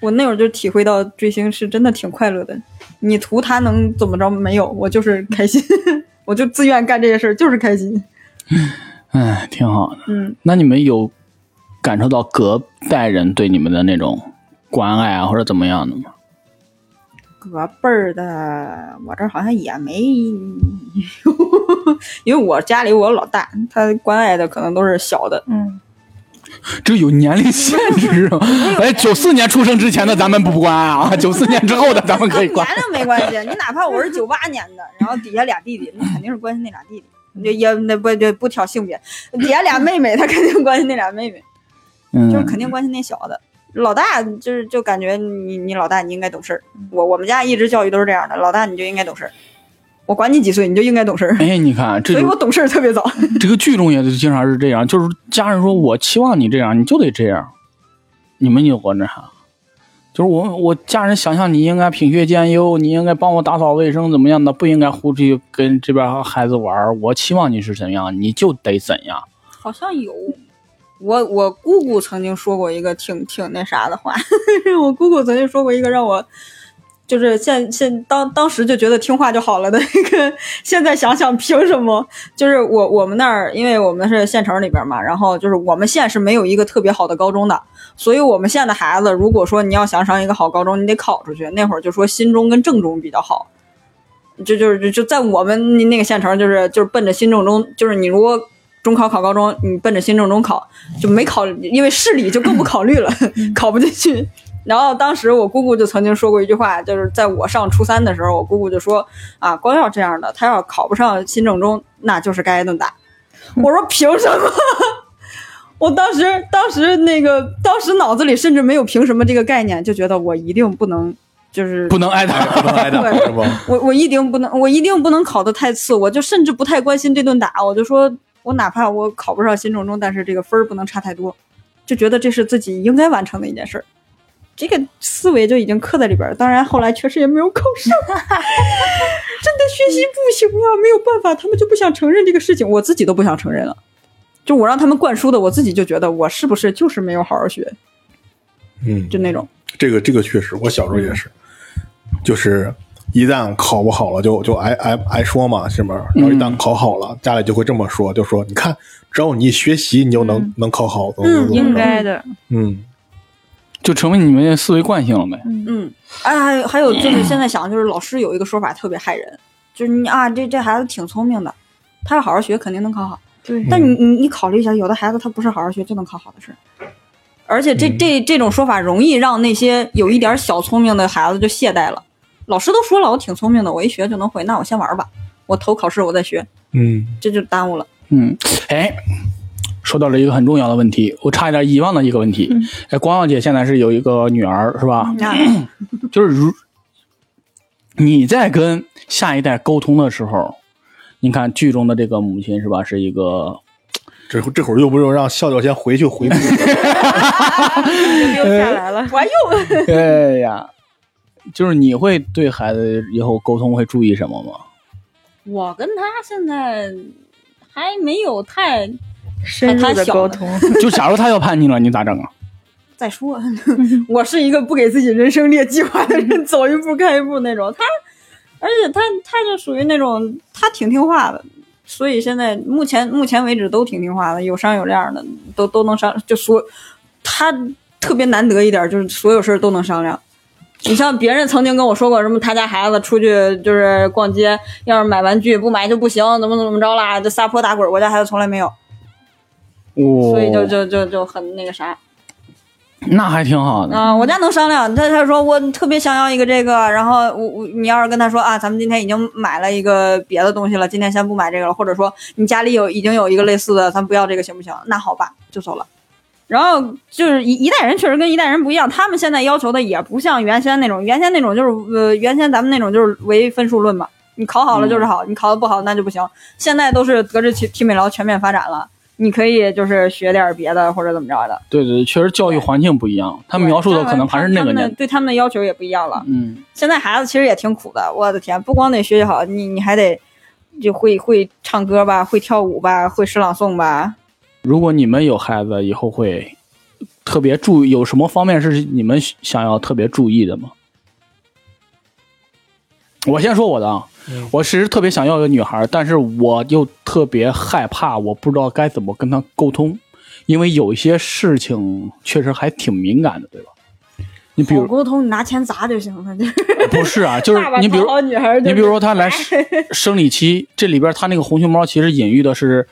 我那会儿就体会到追星是真的挺快乐的。你图他能怎么着没有？我就是开心，我就自愿干这些事儿，就是开心。哎，挺好的。嗯，那你们有感受到隔代人对你们的那种关爱啊，或者怎么样的吗？隔辈儿的，我这好像也没，因为我家里我老大，他关爱的可能都是小的。嗯，这有年龄限制 吗！哎，九四年出生之前的咱们不关爱啊，九四年之后的咱们可以关年。龄没关系，你哪怕我是九八年的，然后底下俩弟弟，那肯定是关心那俩弟弟，也也那不就不挑性别，底下俩妹妹，他肯定关心那俩妹妹，就是嗯，肯定关心那小的。老大就是就感觉你你老大你应该懂事儿，我我们家一直教育都是这样的，老大你就应该懂事儿，我管你几岁你就应该懂事儿，哎，你看，这所以我懂事儿特别早。这个剧中也经常是这样，就是家人说我期望你这样，你就得这样。你们有过那啥？就是我我家人想象你应该品学兼优，你应该帮我打扫卫生怎么样的，不应该胡去跟这边孩子玩。我期望你是怎样，你就得怎样。好像有，我我姑姑曾经说过一个挺挺那啥的话，我姑姑曾经说过一个让我就是现现当当时就觉得听话就好了的一个，现在想想凭什么？就是我我们那儿，因为我们是县城里边嘛，然后就是我们县是没有一个特别好的高中的，所以我们县的孩子，如果说你要想上一个好高中，你得考出去。那会儿就说新中跟正中比较好。就就是就就在我们那那个县城，就是就是奔着新正中，就是你如果中考考高中，你奔着新正中考，就没考，因为市里就更不考虑了，考不进去。然后当时我姑姑就曾经说过一句话，就是在我上初三的时候，我姑姑就说啊，光耀这样的，他要考不上新正中，那就是该挨顿打。我说凭什么？我当时当时那个当时脑子里甚至没有凭什么这个概念，就觉得我一定不能就是不能挨打。不能挨打是 不？我我一定不能，我一定不能考得太次，我就甚至不太关心这顿打，我就说我哪怕我考不上新正中，但是这个分儿不能差太多，就觉得这是自己应该完成的一件事儿。这个思维就已经刻在里边儿，当然后来确实也没有考上，真的学习不行啊，没有办法，他们就不想承认这个事情，我自己都不想承认了。就我让他们灌输的，我自己就觉得我是不是就是没有好好学，嗯，就那种。这个这个确实，我小时候也是，就是一旦考不好了就就挨挨挨说嘛，是吗？然后一旦考好了，家里就会这么说，就说你看，只要你学习，你就能、能考好，怎么怎么怎么应该的。嗯就成为你们的思维惯性了呗。嗯，哎，还有还有就是现在想，就是老师有一个说法特别害人，就是你啊，这这孩子挺聪明的，他要好好学肯定能考好。对。但你你你考虑一下，有的孩子他不是好好学就能考好的事儿，而且这这这种说法容易让那些有一点小聪明的孩子就懈怠了。老师都说了，我挺聪明的，我一学就能会，那我先玩吧，我投考试我再学，嗯。这就耽误了。嗯，哎，说到了一个很重要的问题，我差一点遗忘的一个问题。哎，光耀姐现在是有一个女儿是吧？那 就是如你在跟下一代沟通的时候，你看剧中的这个母亲是吧，是一个这会这会儿又不用让笑笑先回去回顾，溜 下来了。我还用哎呀，就是你会对孩子以后沟通会注意什么吗？我跟他现在还没有太深入的沟通，就假如他要叛逆了，你咋整啊？再说，我是一个不给自己人生列计划的人，走一步看一步那种。他，而且他他就属于那种他挺听话的，所以现在目前目前为止都挺听话的，有商有量的，都都能商，就说他特别难得一点，就是所有事儿都能商量。你像别人曾经跟我说过什么，他家孩子出去就是逛街，要是买玩具不买就不行，怎么怎么着啦，就撒泼打滚。我家孩子从来没有，哦，所以就就就就很那个啥。那还挺好的。啊、我家能商量。他他说我特别想要一个这个，然后我我你要是跟他说啊，咱们今天已经买了一个别的东西了，今天先不买这个了，或者说你家里有已经有一个类似的，咱不要这个行不行？那好吧，就走了。然后就是一一代人确实跟一代人不一样，他们现在要求的也不像原先那种，原先那种就是呃，原先咱们那种就是唯分数论嘛，你考好了就是好，你考的不好那就不行。现在都是德智体体美劳全面发展了，你可以就是学点别的或者怎么着的。对对对，确实教育环境不一样，他描述的可能还是那个年。对他们的要求也不一样了。嗯，现在孩子其实也挺苦的，我的天，不光得学习好，你你还得就会会唱歌吧，会跳舞吧，会诗朗诵吧。如果你们有孩子，以后会特别注意，有什么方面是你们想要特别注意的吗？我先说我的啊，嗯。我其实特别想要一个女孩，但是我又特别害怕，我不知道该怎么跟她沟通，因为有一些事情确实还挺敏感的，对吧？你比如沟通，你拿钱砸就行了。就不是啊，就是你比如你比如说她来生 生理期，这里边她那个红熊猫其实隐喻的是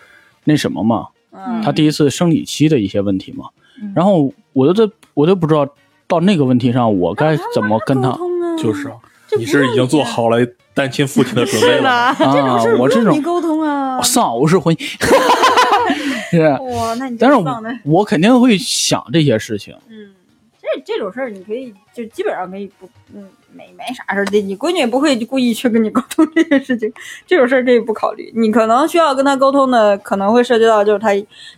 那什么嘛，嗯。她第一次生理期的一些问题嘛。嗯。然后我都这我都不知道到那个问题上我该怎么跟她啊，就是啊，你是已经做好了单亲父亲的准备了吗。啊这种事，我这种不用你沟通啊。丧偶式婚姻，是，哇，那你但是这丧的，我肯定会想这些事情。嗯，这这种事儿你可以就基本上可以不，嗯，没没啥事儿的。你闺女也不会故意去跟你沟通这些事情，这种事儿可以不考虑。你可能需要跟她沟通的，可能会涉及到就是她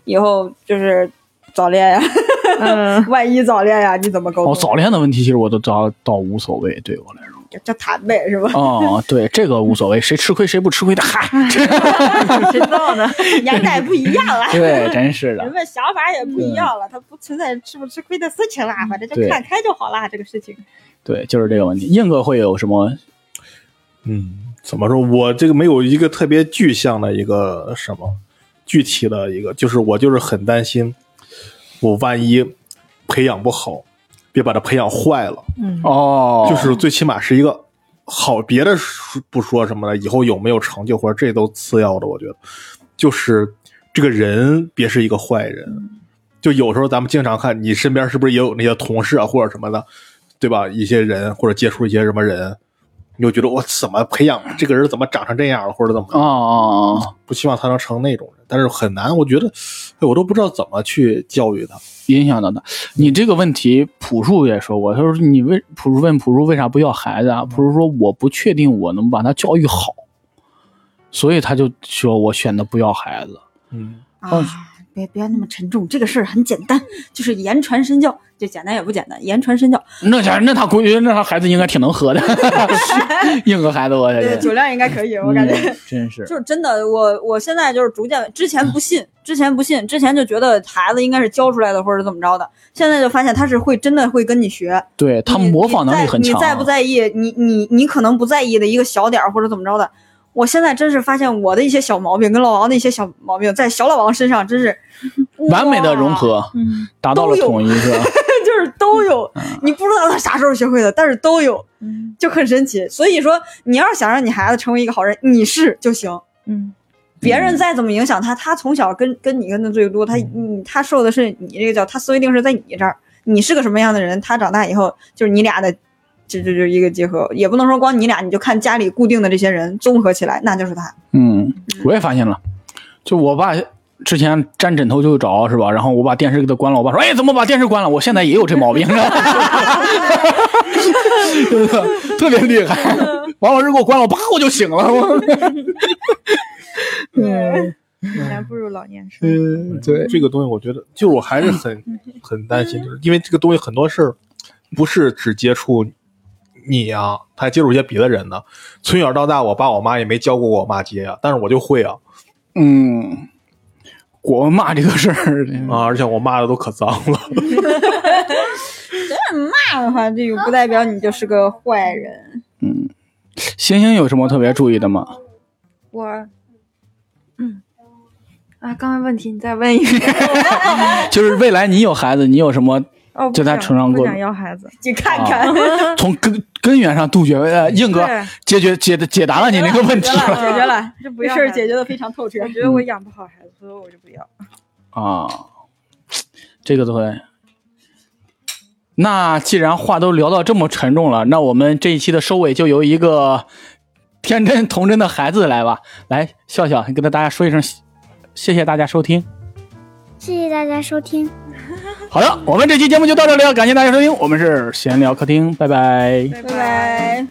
以后就是早恋呀，嗯，万一早恋呀，你怎么沟通？哦，早恋的问题其实我都倒倒无所谓，对我来说。就就谈呗，是吧？哦，对，这个无所谓，谁吃亏谁不吃亏的，嗨，谁知道呢？年代不一样了。对，真是的人。们想法也不一样了，它不存在吃不吃亏的事情啦，反正就看开就好了，这个事情。对，就是这个问题。硬哥会有什么？嗯，怎么说？我这个没有一个特别具象的一个什么具体的一个，就是我就是很担心，我万一培养不好，别把他培养坏了。哦，就是最起码是一个好，别的不说什么了，以后有没有成就或者这都次要的，我觉得就是这个人别是一个坏人。就有时候咱们经常看，你身边是不是也有那些同事啊或者什么的，对吧？一些人或者接触一些什么人，你就觉得我怎么培养这个人怎么长成这样了，或者怎么啊啊啊，不希望他能成那种人，但是很难，我觉得哎我都不知道怎么去教育他。影响到他。你这个问题，朴树也说过，他说你为朴树问朴树为啥不要孩子啊？朴树说我不确定我能把他教育好，所以他就说我选择不要孩子。嗯，啊，别别那么沉重，这个事儿很简单，就是言传身教，就简单也不简单，言传身教。那家那他估计那他孩子应该挺能喝的，硬个孩子我对，这酒量应该可以，我感觉。嗯真是就是真的，我我现在就是逐渐，之前不信，之前不信，之前就觉得孩子应该是教出来的或者怎么着的，现在就发现他是会真的会跟你学，对他模仿能力很强。啊你在你在不在意？你你你可能不在意的一个小点儿或者怎么着的，我现在真是发现我的一些小毛病跟老王的一些小毛病，在小老王身上真是 完美的融合，嗯达到了统一，是吧？就是都有，你不知道他啥时候学会的，但是都有，嗯就很神奇。所以说，你要是想让你孩子成为一个好人，你是就行。嗯别人再怎么影响他，他从小跟跟你跟的最多，他你他受的是你这个叫他思维定式在你这儿，你是个什么样的人，他长大以后就是你俩的，这这就是一个结合，也不能说光你俩，你就看家里固定的这些人综合起来，那就是他。嗯，我也发现了，就我爸之前沾枕头就着是吧？然后我把电视给他关了，我爸说：“哎，怎么把电视关了？”我现在也有这毛病，哈哈哈真的特别厉害。王老师给我关了，啪我就醒了。我 对，还不如老年痴。嗯，对，这个东西我觉得，就我还是很很担心，就是因为这个东西很多事儿不是只接触你呀、他还接触一些别的人呢。从小到大，我爸我妈也没教过我骂街呀，但是我就会啊嗯，我骂这个事儿，啊，而且我骂的都可脏了。骂的话，这个不代表你就是个坏人。嗯，星星有什么特别注意的吗？我，嗯，啊，刚才问题你再问一遍。就是未来你有孩子，你有什么哦，就他不想不成长过想要孩子。你看看，从根根源上杜绝？呃，硬哥解决解解答了你那个问题解决了，了解决了，这不这事儿解决的非常透彻。我觉得我养不好孩子，所以我就不要。啊，这个对。那既然话都聊到这么沉重了，那我们这一期的收尾就由一个天真童真的孩子来吧。来，笑笑，你跟大家说一声，谢谢大家收听。谢谢大家收听。好的，我们这期节目就到这里了，感谢大家收听，我们是闲聊客厅，拜拜。拜拜。